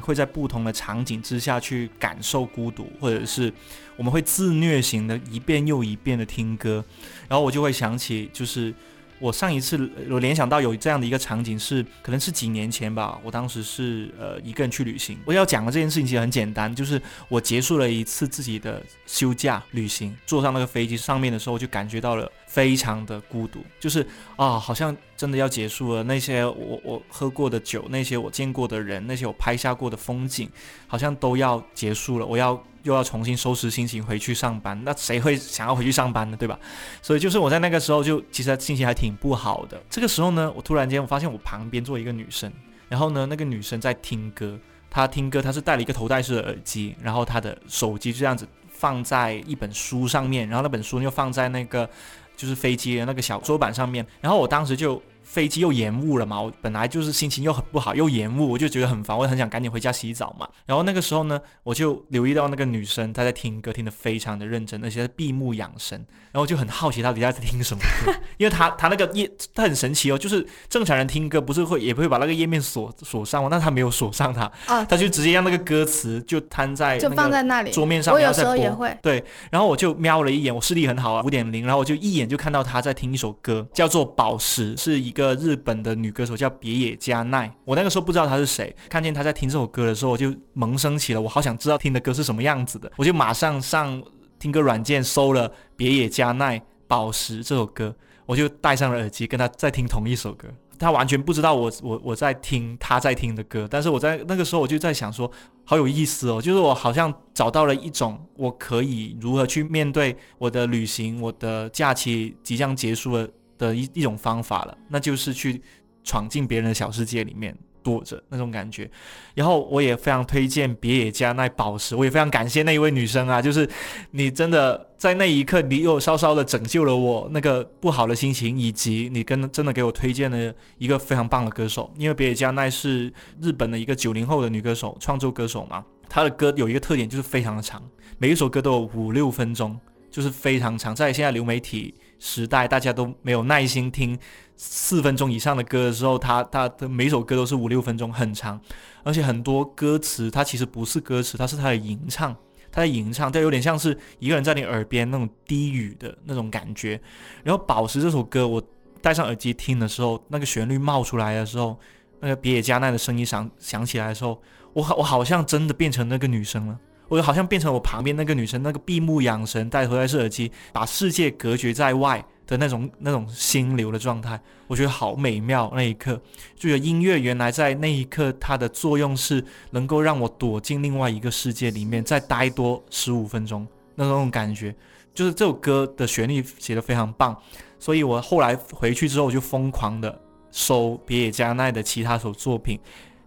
会在不同的场景之下去感受孤独，或者是我们会自虐型的一遍又一遍的听歌，然后我就会想起，就是我上一次我联想到有这样的一个场景是，可能是几年前吧，我当时是呃一个人去旅行。我要讲的这件事情其实很简单，就是我结束了一次自己的休假旅行，坐上那个飞机上面的时候，就感觉到了。非常的孤独，就是啊，好像真的要结束了。那些我我喝过的酒，那些我见过的人，那些我拍下过的风景，好像都要结束了。我要又要重新收拾心情回去上班。那谁会想要回去上班呢？对吧？所以就是我在那个时候就其实心情还挺不好的。这个时候呢，我突然间我发现我旁边坐一个女生，然后呢，那个女生在听歌，她听歌，她是戴了一个头戴式的耳机，然后她的手机就这样子放在一本书上面，然后那本书又放在那个。就是飞机的那个小桌板上面，然后我当时就。飞机又延误了嘛，我本来就是心情又很不好，又延误，我就觉得很烦，我很想赶紧回家洗澡嘛。然后那个时候呢，我就留意到那个女生她在听歌，听得非常的认真，而且在闭目养神。然后我就很好奇她底下在听什么歌，因为她她那个页她很神奇哦，就是正常人听歌不是会也不会把那个页面锁锁上吗？但她没有锁上它，啊，她就直接让那个歌词就摊在就放在那里桌面上，我有时候也会对。然后我就瞄了一眼，我视力很好啊，五点零，然后我就一眼就看到她在听一首歌，叫做《宝石》，是一个。个日本的女歌手叫别野加奈，我那个时候不知道她是谁，看见她在听这首歌的时候，我就萌生起了我好想知道听的歌是什么样子的，我就马上上听歌软件搜了别野加奈《宝石》这首歌，我就戴上了耳机跟她在听同一首歌，她完全不知道我我我在听她在听的歌，但是我在那个时候我就在想说，好有意思哦，就是我好像找到了一种我可以如何去面对我的旅行，我的假期即将结束了。的一一种方法了，那就是去闯进别人的小世界里面躲着那种感觉。然后我也非常推荐别野家那宝石，我也非常感谢那一位女生啊，就是你真的在那一刻，你又稍稍的拯救了我那个不好的心情，以及你跟真的给我推荐了一个非常棒的歌手。因为别野家奈是日本的一个九零后的女歌手，创作歌手嘛，她的歌有一个特点就是非常的长，每一首歌都有五六分钟，就是非常长，在现在流媒体。时代大家都没有耐心听四分钟以上的歌的时候，他他的每首歌都是五六分钟，很长，而且很多歌词它其实不是歌词，它是他的吟唱，他在吟唱，它有点像是一个人在你耳边那种低语的那种感觉。然后《宝石》这首歌，我戴上耳机听的时候，那个旋律冒出来的时候，那个别野加奈的声音响响起来的时候，我好我好像真的变成那个女生了。我好像变成我旁边那个女生，那个闭目养神、戴头戴式耳机，把世界隔绝在外的那种那种心流的状态，我觉得好美妙。那一刻，就觉得音乐原来在那一刻它的作用是能够让我躲进另外一个世界里面，再待多十五分钟那种感觉。就是这首歌的旋律写得非常棒，所以我后来回去之后就疯狂的搜别野加奈的其他首作品，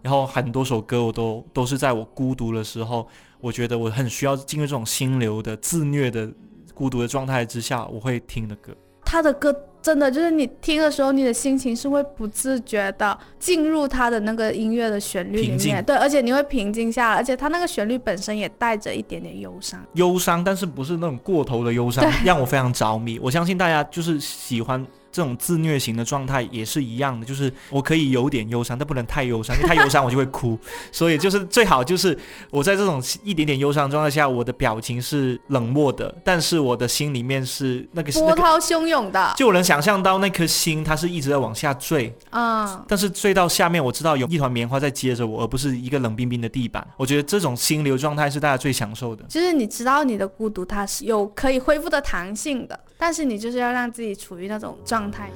然后很多首歌我都都是在我孤独的时候。我觉得我很需要进入这种心流的自虐的孤独的状态之下，我会听的歌。他的歌真的就是你听的时候，你的心情是会不自觉的进入他的那个音乐的旋律里面，对，而且你会平静下来，而且他那个旋律本身也带着一点点忧伤，忧伤，但是不是那种过头的忧伤，让我非常着迷。我相信大家就是喜欢。这种自虐型的状态也是一样的，就是我可以有点忧伤，但不能太忧伤，因为太忧伤我就会哭。所以就是最好就是我在这种一点点忧伤状态下，我的表情是冷漠的，但是我的心里面是那个波涛汹涌的。就我能想象到那颗心，它是一直在往下坠啊，但是坠到下面，我知道有一团棉花在接着我，而不是一个冷冰冰的地板。我觉得这种心流状态是大家最享受的。就是你知道你的孤独它是有可以恢复的弹性的。但是你就是要让自己处于那种状态。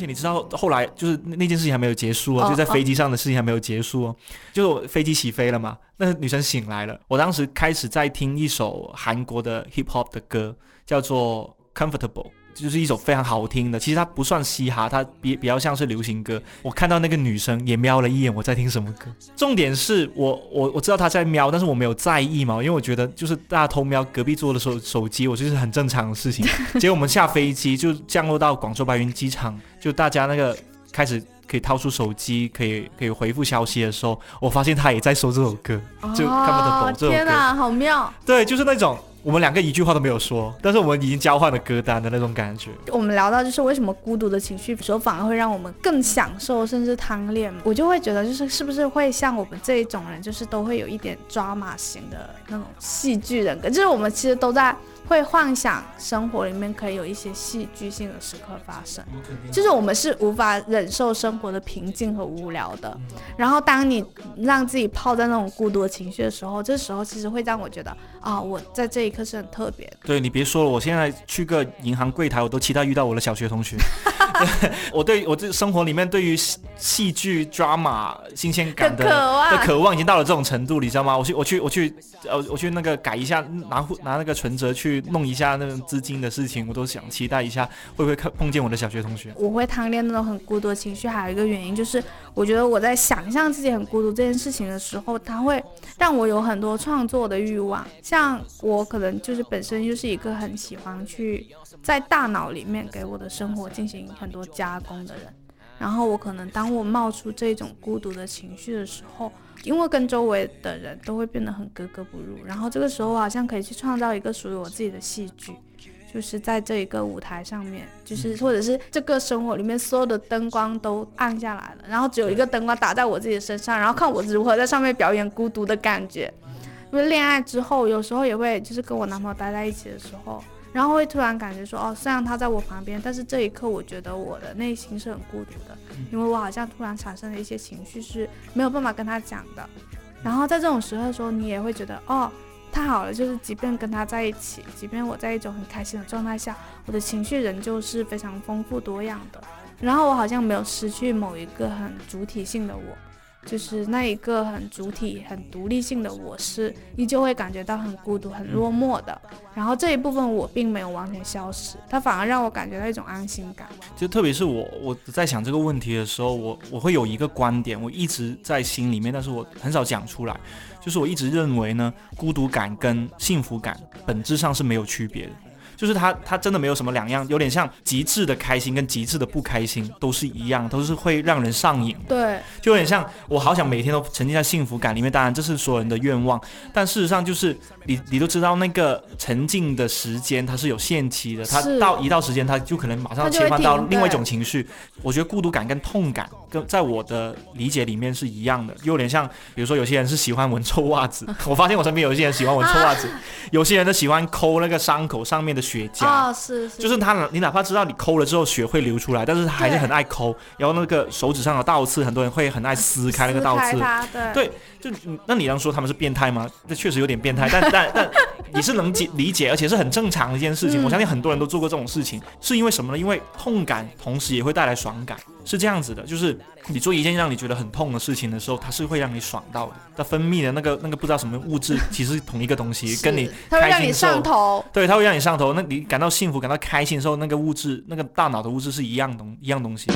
且你知道后来就是那件事情还没有结束哦，就在飞机上的事情还没有结束哦，就飞机起飞了嘛，那女生醒来了，我当时开始在听一首韩国的 hip hop 的歌，叫做 Comfortable。就是一首非常好听的，其实它不算嘻哈，它比比较像是流行歌。我看到那个女生也瞄了一眼，我在听什么歌。重点是我我我知道她在瞄，但是我没有在意嘛，因为我觉得就是大家偷瞄隔壁桌的手手机，我就是很正常的事情。结果我们下飞机就降落到广州白云机场，就大家那个开始可以掏出手机，可以可以回复消息的时候，我发现她也在搜这首歌，就看不得懂这首歌。天哪，好妙！对，就是那种。我们两个一句话都没有说，但是我们已经交换了歌单的那种感觉。我们聊到就是为什么孤独的情绪时候反而会让我们更享受，甚至贪恋。我就会觉得就是是不是会像我们这一种人，就是都会有一点抓马型的那种戏剧人格，就是我们其实都在。会幻想生活里面可以有一些戏剧性的时刻发生，就是我们是无法忍受生活的平静和无聊的。然后当你让自己泡在那种孤独的情绪的时候，这时候其实会让我觉得啊，我在这一刻是很特别的。对你别说了，我现在去个银行柜台，我都期待遇到我的小学同学。我对我这生活里面对于戏戏剧 drama 新鲜感的的渴望的渴望已经到了这种程度，你知道吗？我去我去我去呃我去那个改一下拿拿那个存折去弄一下那种资金的事情，我都想期待一下会不会碰见我的小学同学。我会贪恋那种很孤独的情绪，还有一个原因就是，我觉得我在想象自己很孤独这件事情的时候，它会让我有很多创作的欲望。像我可能就是本身就是一个很喜欢去在大脑里面给我的生活进行很多加工的人。然后我可能当我冒出这种孤独的情绪的时候，因为跟周围的人都会变得很格格不入，然后这个时候我好像可以去创造一个属于我自己的戏剧。就是在这一个舞台上面，就是或者是这个生活里面所有的灯光都暗下来了，然后只有一个灯光打在我自己的身上，然后看我如何在上面表演孤独的感觉。因为恋爱之后，有时候也会就是跟我男朋友待在一起的时候，然后会突然感觉说，哦，虽然他在我旁边，但是这一刻我觉得我的内心是很孤独的，因为我好像突然产生了一些情绪是没有办法跟他讲的。然后在这种时候的时候，你也会觉得，哦，太好了，就是即便跟他在一起，即便我在一种很开心的状态下，我的情绪仍旧是非常丰富多样的。然后我好像没有失去某一个很主体性的我，就是那一个很主体、很独立性的我是依旧会感觉到很孤独、很落寞的。然后这一部分我并没有完全消失，它反而让我感觉到一种安心感。就特别是我我在想这个问题的时候，我我会有一个观点，我一直在心里面，但是我很少讲出来。就是我一直认为呢，孤独感跟幸福感本质上是没有区别的。就是它，它真的没有什么两样，有点像极致的开心跟极致的不开心都是一样，都是会让人上瘾。对，就有点像我好想每天都沉浸在幸福感里面，当然这是所有人的愿望，但事实上就是你你都知道那个沉浸的时间它是有限期的，它到一到时间它就可能马上切换到另外一种情绪。我觉得孤独感跟痛感跟在我的理解里面是一样的，有点像，比如说有些人是喜欢闻臭袜子，我发现我身边有一些人喜欢闻臭袜子，有些人呢喜欢抠那个伤口上面的血痂。哦，是是，就是他，你哪怕知道你抠了之后血会流出来，但是他还是很爱抠。然后那个手指上的倒刺，很多人会很爱撕开那个倒刺。对对，就嗯那你能说他们是变态吗？这确实有点变态，但但 但你是能解理解，而且是很正常的一件事情。嗯我相信很多人都做过这种事情，是因为什么呢？因为痛感同时也会带来爽感，是这样子的。就是你做一件让你觉得很痛的事情的时候，它是会让你爽到的。它分泌的那个那个不知道什么物质，其实是同一个东西，跟你它会让你开心的时候上头。对，它会让你上头。那你感到幸福、感到开心的时候，那个物质、那个大脑的物质是一样东一样东西。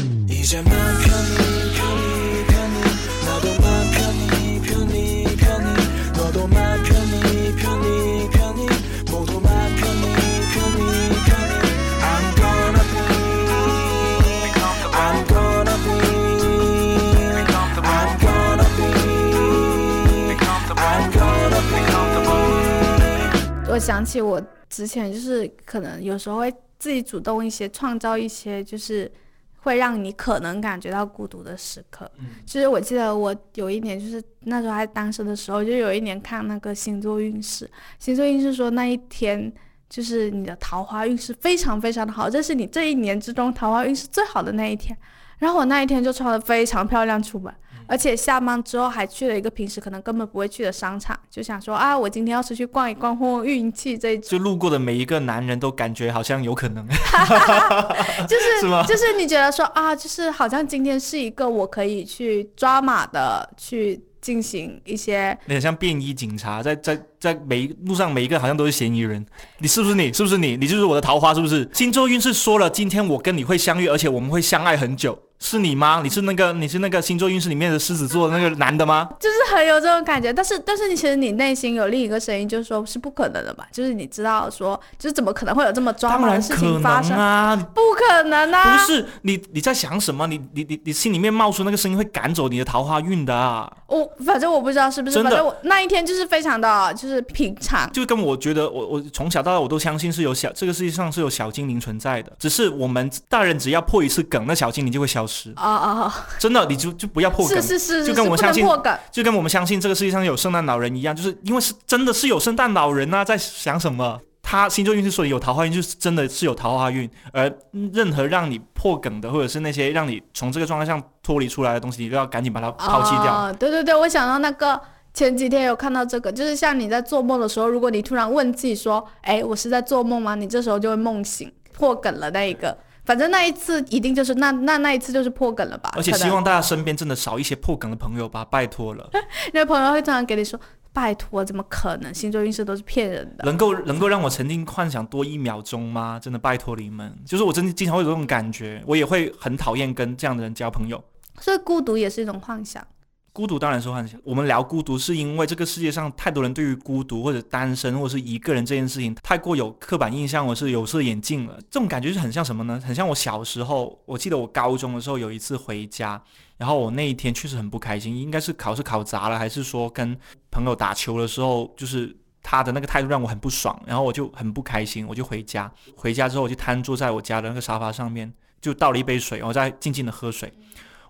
我想起我之前就是可能有时候会自己主动一些，创造一些就是会让你可能感觉到孤独的时刻。其实我记得我有一年就是那时候还单身的时候，就有一年看那个星座运势，星座运势说那一天。就是你的桃花运势非常非常的好，这是你这一年之中桃花运势最好的那一天。然后我那一天就穿的非常漂亮出门，而且下班之后还去了一个平时可能根本不会去的商场，就想说啊，我今天要出去逛一逛，混混运气这一种。就路过的每一个男人都感觉好像有可能，就是就是你觉得说啊，就是好像今天是一个我可以去抓马的，去进行一些有点像便衣警察，在在在每一路上每一个好像都是嫌疑人。你是不是你？是不是你？你就是我的桃花，是不是？星座运势说了，今天我跟你会相遇，而且我们会相爱很久。是你吗？你是那个你是那个星座运势里面的狮子座的那个男的吗？就是很有这种感觉，但是但是你其实你内心有另一个声音，就是说是不可能的吧？就是你知道说，就是怎么可能会有这么抓马的事情发生？啊！不可能啊！不是你你在想什么？你你你你心里面冒出那个声音会赶走你的桃花运的、啊，我反正我不知道是不是，反正我那一天就是非常的就是平常。就跟我觉得我我从小到大我都相信是有小这个世界上是有小精灵存在的，只是我们大人只要破一次梗，那小精灵就会消失。啊啊啊！真的，你就就不要破梗是，是是，就跟我不相信破梗。就跟我们相信这个世界上有圣诞老人一样，就是因为是真的是有圣诞老人啊，在想什么？他星座运势说有桃花运，就是真的是有桃花运，而任何让你破梗的，或者是那些让你从这个状态上脱离出来的东西，你都要赶紧把它抛弃掉。哦。对对对，我想到那个前几天有看到这个，就是像你在做梦的时候，如果你突然问自己说：“哎，我是在做梦吗？”你这时候就会梦醒，破梗了那一个。反正那一次一定就是那那那一次就是破梗了吧？而且希望大家身边真的少一些破梗的朋友吧，拜托了，那个朋友会经常给你说：“拜托，怎么可能？星座运势都是骗人的。能够能够让我曾经幻想多一秒钟吗？真的拜托你们，就是我真的经常会有这种感觉，我也会很讨厌跟这样的人交朋友。”所以孤独也是一种幻想。孤独当然是幻想。我们聊孤独，是因为这个世界上太多人对于孤独或者单身或者是一个人这件事情太过有刻板印象，或是有色眼镜了。这种感觉是很像什么呢？很像我小时候，我记得我高中的时候有一次回家，然后我那一天确实很不开心，应该是考试考砸了，还是说跟朋友打球的时候，就是他的那个态度让我很不爽，然后我就很不开心，我就回家。回家之后，我就瘫坐在我家的那个沙发上面，就倒了一杯水，我在静静的喝水。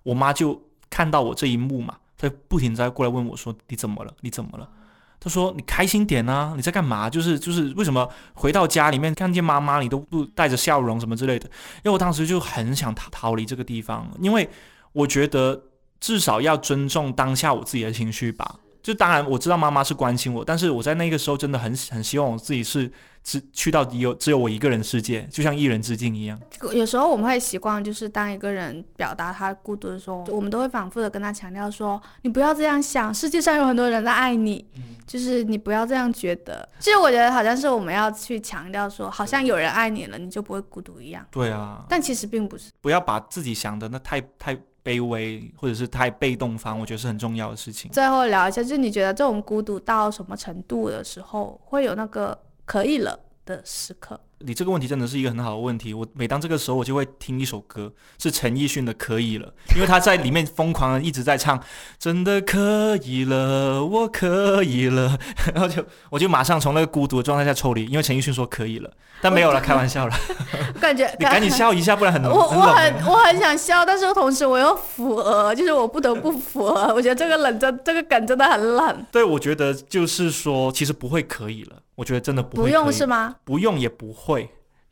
我妈就看到我这一幕嘛。他不停在过来问我说：“你怎么了？你怎么了？”他说：“你开心点啊！你在干嘛？就是就是为什么回到家里面看见妈妈你都不带着笑容什么之类的？”因为我当时就很想逃逃离这个地方，因为我觉得至少要尊重当下我自己的情绪吧。就当然我知道妈妈是关心我，但是我在那个时候真的很很希望我自己是只去到只有只有我一个人的世界，就像一人之境一样。有时候我们会习惯，就是当一个人表达他孤独的时候，我们都会反复的跟他强调说：“你不要这样想，世界上有很多人在爱你，就是你不要这样觉得。”其实我觉得好像是我们要去强调说，好像有人爱你了，你就不会孤独一样。对啊，但其实并不是。不要把自己想的那太太。卑微或者是太被动方，我觉得是很重要的事情。最后聊一下，就是你觉得这种孤独到什么程度的时候，会有那个可以了的时刻？你这个问题真的是一个很好的问题。我每当这个时候，我就会听一首歌，是陈奕迅的《可以了》，因为他在里面疯狂的一直在唱“真的可以了，我可以了”，然后就我就马上从那个孤独的状态下抽离，因为陈奕迅说可以了，但没有了，开玩笑了。感觉 你赶紧笑一下，不然很 我我很我很想笑，但是同时我又符合，就是我不得不符合。我觉得这个冷真这个梗真的很冷。对，我觉得就是说，其实不会可以了。我觉得真的不会不用是吗？不用也不会，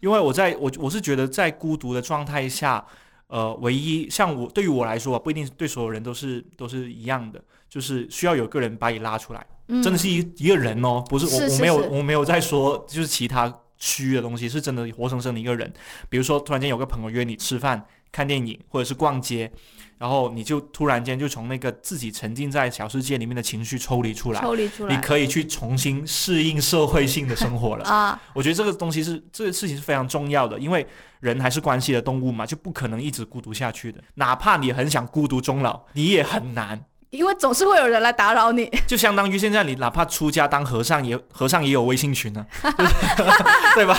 因为我在我我是觉得在孤独的状态下，呃，唯一像我对于我来说不一定对所有人都是都是一样的，就是需要有个人把你拉出来，真的是一一个人哦，不是我我没有我没有在说就是其他虚的东西，是真的活生生的一个人。比如说突然间有个朋友约你吃饭、看电影或者是逛街。然后你就突然间就从那个自己沉浸在小世界里面的情绪抽离出来，抽离出来，你可以去重新适应社会性的生活了 啊！我觉得这个东西是这个事情是非常重要的，因为人还是关系的动物嘛，就不可能一直孤独下去的。哪怕你很想孤独终老，你也很难。因为总是会有人来打扰你，就相当于现在你哪怕出家当和尚，也 和尚也有微信群呢，对吧？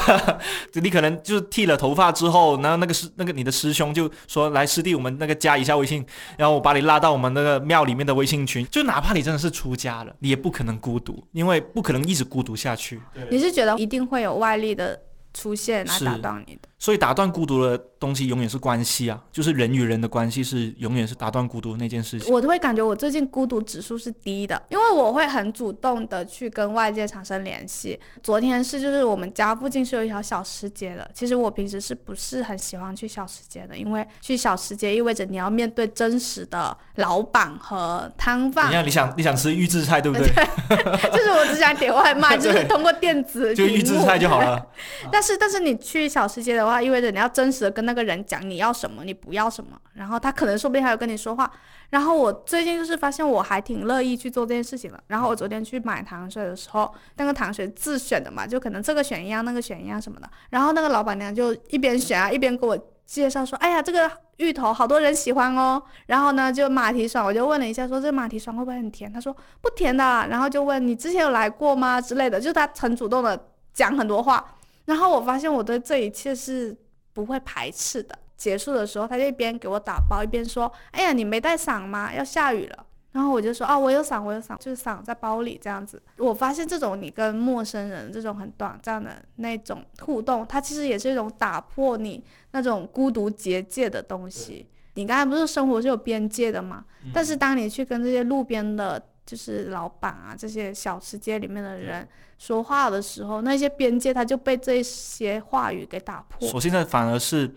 你可能就是剃了头发之后，然后那个师那个你的师兄就说来师弟，我们那个加一下微信，然后我把你拉到我们那个庙里面的微信群。就哪怕你真的是出家了，你也不可能孤独，因为不可能一直孤独下去。你是觉得一定会有外力的出现来打断你的？所以打断孤独的东西永远是关系啊，就是人与人的关系是永远是打断孤独那件事情。我都会感觉我最近孤独指数是低的，因为我会很主动的去跟外界产生联系。昨天是就是我们家附近是有一条小吃街的，其实我平时是不是很喜欢去小吃街的？因为去小吃街意味着你要面对真实的老板和摊贩。你看你想你想吃预制菜对不对？就是我只想点外卖，就是通过电子就预制菜就好了。但是但是你去小吃街的话。意味着你要真实的跟那个人讲你要什么，你不要什么，然后他可能说不定还有跟你说话。然后我最近就是发现我还挺乐意去做这件事情的。然后我昨天去买糖水的时候，那个糖水自选的嘛，就可能这个选一样，那个选一样什么的。然后那个老板娘就一边选啊，一边给我介绍说：“哎呀，这个芋头好多人喜欢哦。”然后呢，就马蹄爽，我就问了一下，说这马蹄爽会不会很甜？他说不甜的。然后就问你之前有来过吗之类的，就他很主动的讲很多话。然后我发现我对这一切是不会排斥的。结束的时候，他就一边给我打包，一边说：“哎呀，你没带伞吗？要下雨了。”然后我就说：“哦，我有伞，我有伞，就是伞在包里这样子。”我发现这种你跟陌生人这种很短暂的那种互动，它其实也是一种打破你那种孤独结界的东西。你刚才不是生活是有边界的吗？但是当你去跟这些路边的。就是老板啊，这些小吃街里面的人说话的时候，那些边界他就被这些话语给打破。我现在反而是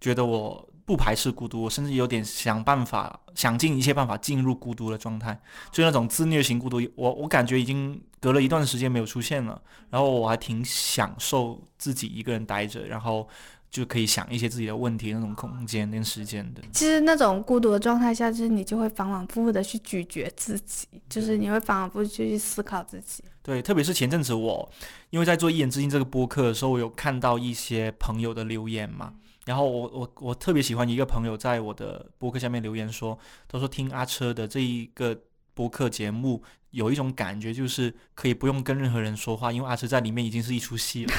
觉得我不排斥孤独，我甚至有点想办法想尽一切办法进入孤独的状态，就那种自虐型孤独，我我感觉已经隔了一段时间没有出现了，然后我还挺享受自己一个人待着，然后。就可以想一些自己的问题，那种空间跟时间的。其实那种孤独的状态下，就是你就会反反复复的去咀嚼自己，就是你会反反复复去思考自己。对，特别是前阵子我，因为在做一言之境这个播客的时候，我有看到一些朋友的留言嘛，然后我我我特别喜欢一个朋友在我的播客下面留言说，他说听阿车的这一个播客节目。有一种感觉，就是可以不用跟任何人说话，因为阿车在里面已经是一出戏了。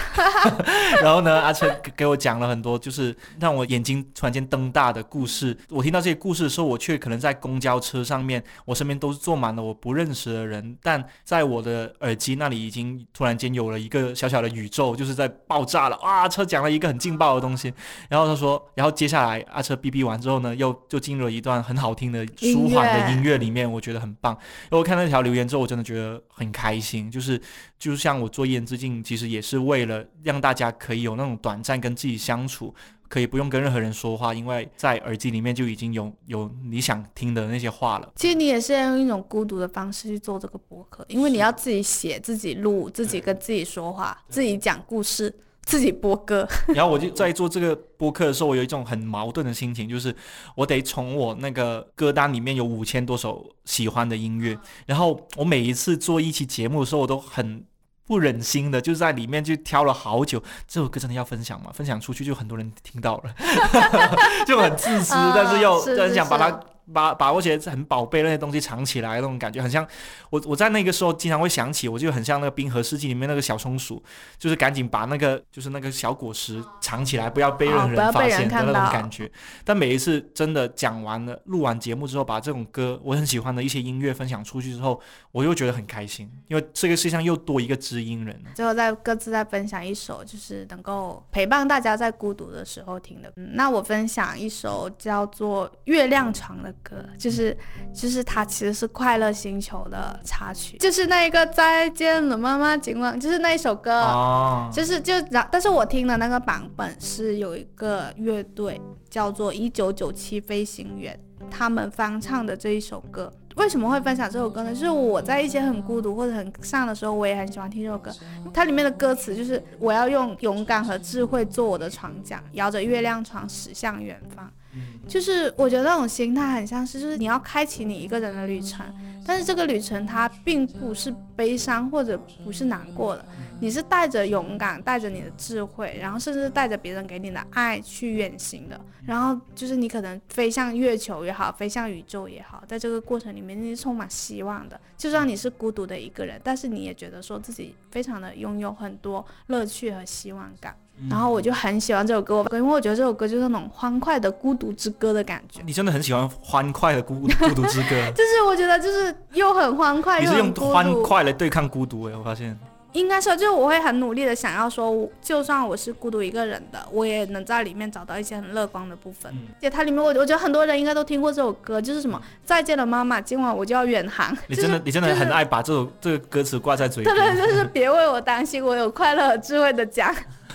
然后呢，阿车给我讲了很多，就是让我眼睛突然间瞪大的故事。我听到这些故事的时候，我却可能在公交车上面，我身边都是坐满了我不认识的人，但在我的耳机那里已经突然间有了一个小小的宇宙，就是在爆炸了。哇，车讲了一个很劲爆的东西，然后他说，然后接下来阿车哔哔完之后呢，又就进入了一段很好听的舒缓的音乐里面，我觉得很棒。我看那条留言。之后我真的觉得很开心，就是就是像我做一言之境，其实也是为了让大家可以有那种短暂跟自己相处，可以不用跟任何人说话，因为在耳机里面就已经有有你想听的那些话了。其实你也是要用一种孤独的方式去做这个博客，因为你要自己写、自己录、自己跟自己说话、自己讲故事。自己播歌，然后我就在做这个播客的时候，我有一种很矛盾的心情，就是我得从我那个歌单里面有五千多首喜欢的音乐，然后我每一次做一期节目的时候，我都很不忍心的，就在里面就挑了好久，这首歌真的要分享吗？分享出去就很多人听到了，就很自私，但是又很想把它。把把握些很宝贝那些东西藏起来，那种感觉很像我我在那个时候经常会想起，我就很像那个《冰河世纪》里面那个小松鼠，就是赶紧把那个就是那个小果实藏起来，不要被任何人发现的那种感觉。但每一次真的讲完了、录完节目之后，把这种歌我很喜欢的一些音乐分享出去之后，我又觉得很开心，因为这个世界上又多一个知音人。最后再各自再分享一首，就是能够陪伴大家在孤独的时候听的。嗯，那我分享一首叫做《月亮床》的。歌就是，就是它其实是快乐星球的插曲，就是那一个再见了妈妈，今晚就是那一首歌，就是就然，但是我听的那个版本是有一个乐队叫做一九九七飞行员，他们翻唱的这一首歌。为什么会分享这首歌呢？就是我在一些很孤独或者很丧的时候，我也很喜欢听这首歌。它里面的歌词就是我要用勇敢和智慧做我的船桨，摇着月亮船驶向远方。就是我觉得那种心态很像是，就是你要开启你一个人的旅程，但是这个旅程它并不是悲伤或者不是难过的，你是带着勇敢，带着你的智慧，然后甚至带着别人给你的爱去远行的。然后就是你可能飞向月球也好，飞向宇宙也好，在这个过程里面你是充满希望的。就算你是孤独的一个人，但是你也觉得说自己非常的拥有很多乐趣和希望感。然后我就很喜欢这首歌，因为我觉得这首歌就是那种欢快的孤独之歌的感觉。你真的很喜欢欢快的孤孤独之歌，就是我觉得就是又很欢快，你是用欢快来对抗孤独哎，我发现。应该说，就是我会很努力的想要说，就算我是孤独一个人的，我也能在里面找到一些很乐观的部分。而且它里面，我我觉得很多人应该都听过这首歌，就是什么再见了妈妈，今晚我就要远航。你真的，你真的很爱把这首这个歌词挂在嘴边。对 对，就是别为我担心，我有快乐和智慧的家。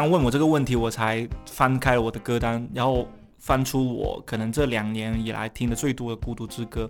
刚问我这个问题，我才翻开了我的歌单，然后翻出我可能这两年以来听的最多的孤独之歌，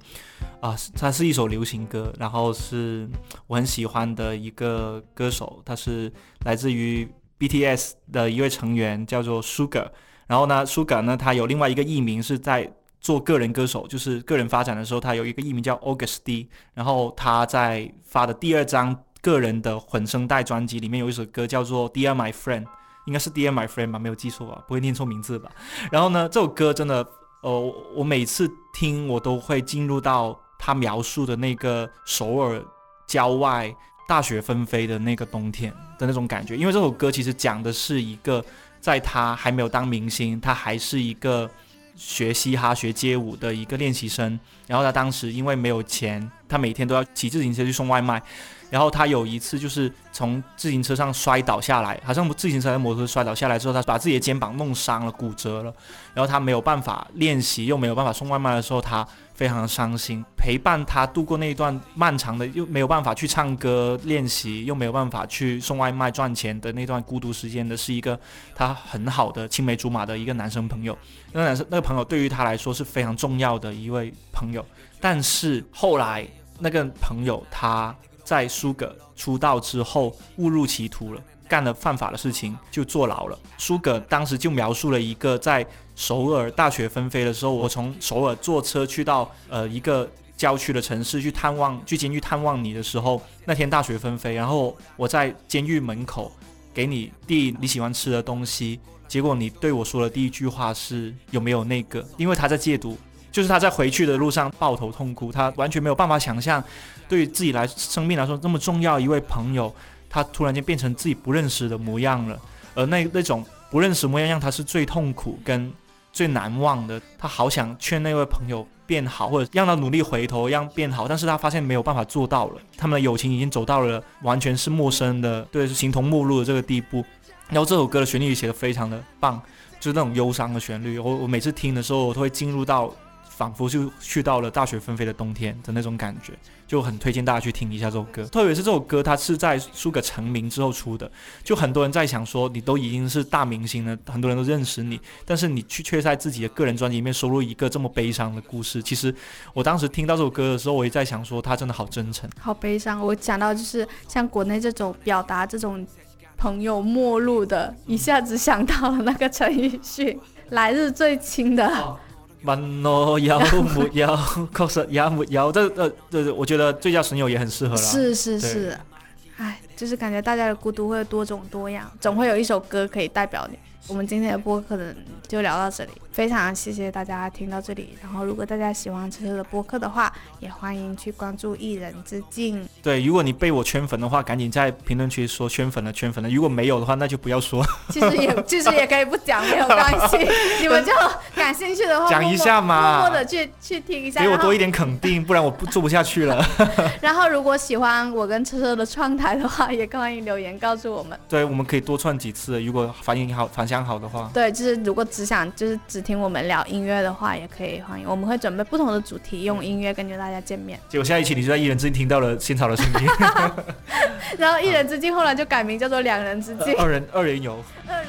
啊，它是一首流行歌，然后是我很喜欢的一个歌手，他是来自于 BTS 的一位成员，叫做 Sugar。然后呢，Sugar 呢，他有另外一个艺名是在做个人歌手，就是个人发展的时候，他有一个艺名叫 August D。然后他在发的第二张。个人的混声带专辑里面有一首歌叫做《Dear My Friend》，应该是《Dear My Friend》吧，没有记错吧，不会念错名字吧。然后呢，这首歌真的，呃，我每次听我都会进入到他描述的那个首尔郊外大雪纷飞的那个冬天的那种感觉，因为这首歌其实讲的是一个在他还没有当明星，他还是一个。学嘻哈、学街舞的一个练习生，然后他当时因为没有钱，他每天都要骑自行车去送外卖。然后他有一次就是从自行车上摔倒下来，好像自行车在摩托车摔倒下来之后，他把自己的肩膀弄伤了，骨折了。然后他没有办法练习，又没有办法送外卖的时候，他。非常伤心，陪伴他度过那一段漫长的又没有办法去唱歌练习，又没有办法去送外卖赚钱的那段孤独时间的，是一个他很好的青梅竹马的一个男生朋友。那个男生那个朋友对于他来说是非常重要的一位朋友。但是后来那个朋友他在苏格出道之后误入歧途了，干了犯法的事情就坐牢了。苏格当时就描述了一个在。首尔大雪纷飞的时候，我从首尔坐车去到呃一个郊区的城市去探望，去监狱探望你的时候，那天大雪纷飞，然后我在监狱门口给你递你喜欢吃的东西，结果你对我说的第一句话是有没有那个？因为他在戒毒，就是他在回去的路上抱头痛哭，他完全没有办法想象，对于自己来生命来说这么重要一位朋友，他突然间变成自己不认识的模样了，而那那种不认识模样让他是最痛苦跟。最难忘的，他好想劝那位朋友变好，或者让他努力回头，让变好，但是他发现没有办法做到了。他们的友情已经走到了完全是陌生的，对，形同陌路的这个地步。然后这首歌的旋律写的非常的棒，就是那种忧伤的旋律。我我每次听的时候，我都会进入到。仿佛就去到了大雪纷飞的冬天的那种感觉，就很推荐大家去听一下这首歌。特别是这首歌，它是在苏格成名之后出的，就很多人在想说，你都已经是大明星了，很多人都认识你，但是你去却在自己的个人专辑里面收录一个这么悲伤的故事。其实我当时听到这首歌的时候，我也在想说，他真的好真诚，好悲伤。我讲到就是像国内这种表达这种朋友陌路的，一下子想到了那个陈奕迅《来日最亲》的。问我有没有，确实也没有。这、呃、这，我觉得最佳损友也很适合了。是是是，哎，就是感觉大家的孤独会多种多样，总会有一首歌可以代表你。我们今天的播客呢就聊到这里，非常谢谢大家听到这里。然后，如果大家喜欢车车的播客的话，也欢迎去关注一人之境。对，如果你被我圈粉的话，赶紧在评论区说圈粉了，圈粉了。如果没有的话，那就不要说。其实也其实也可以不讲，没有关系。你们就感兴趣的话，讲一下嘛，默默的去去听一下，给我多一点肯定，不然我不做不下去了。然后，如果喜欢我跟车车的创台的话，也欢迎留言告诉我们。对，我们可以多串几次。如果反应好，反响好的话。对，就是如果只想就是只听我们聊音乐的话，也可以欢迎。我们会准备不同的主题，用音乐跟着大家见面。结果下一期你就在一人之境听到了仙草的声音，然后一人之境后来就改名叫做两人之境，二人二人游。二人。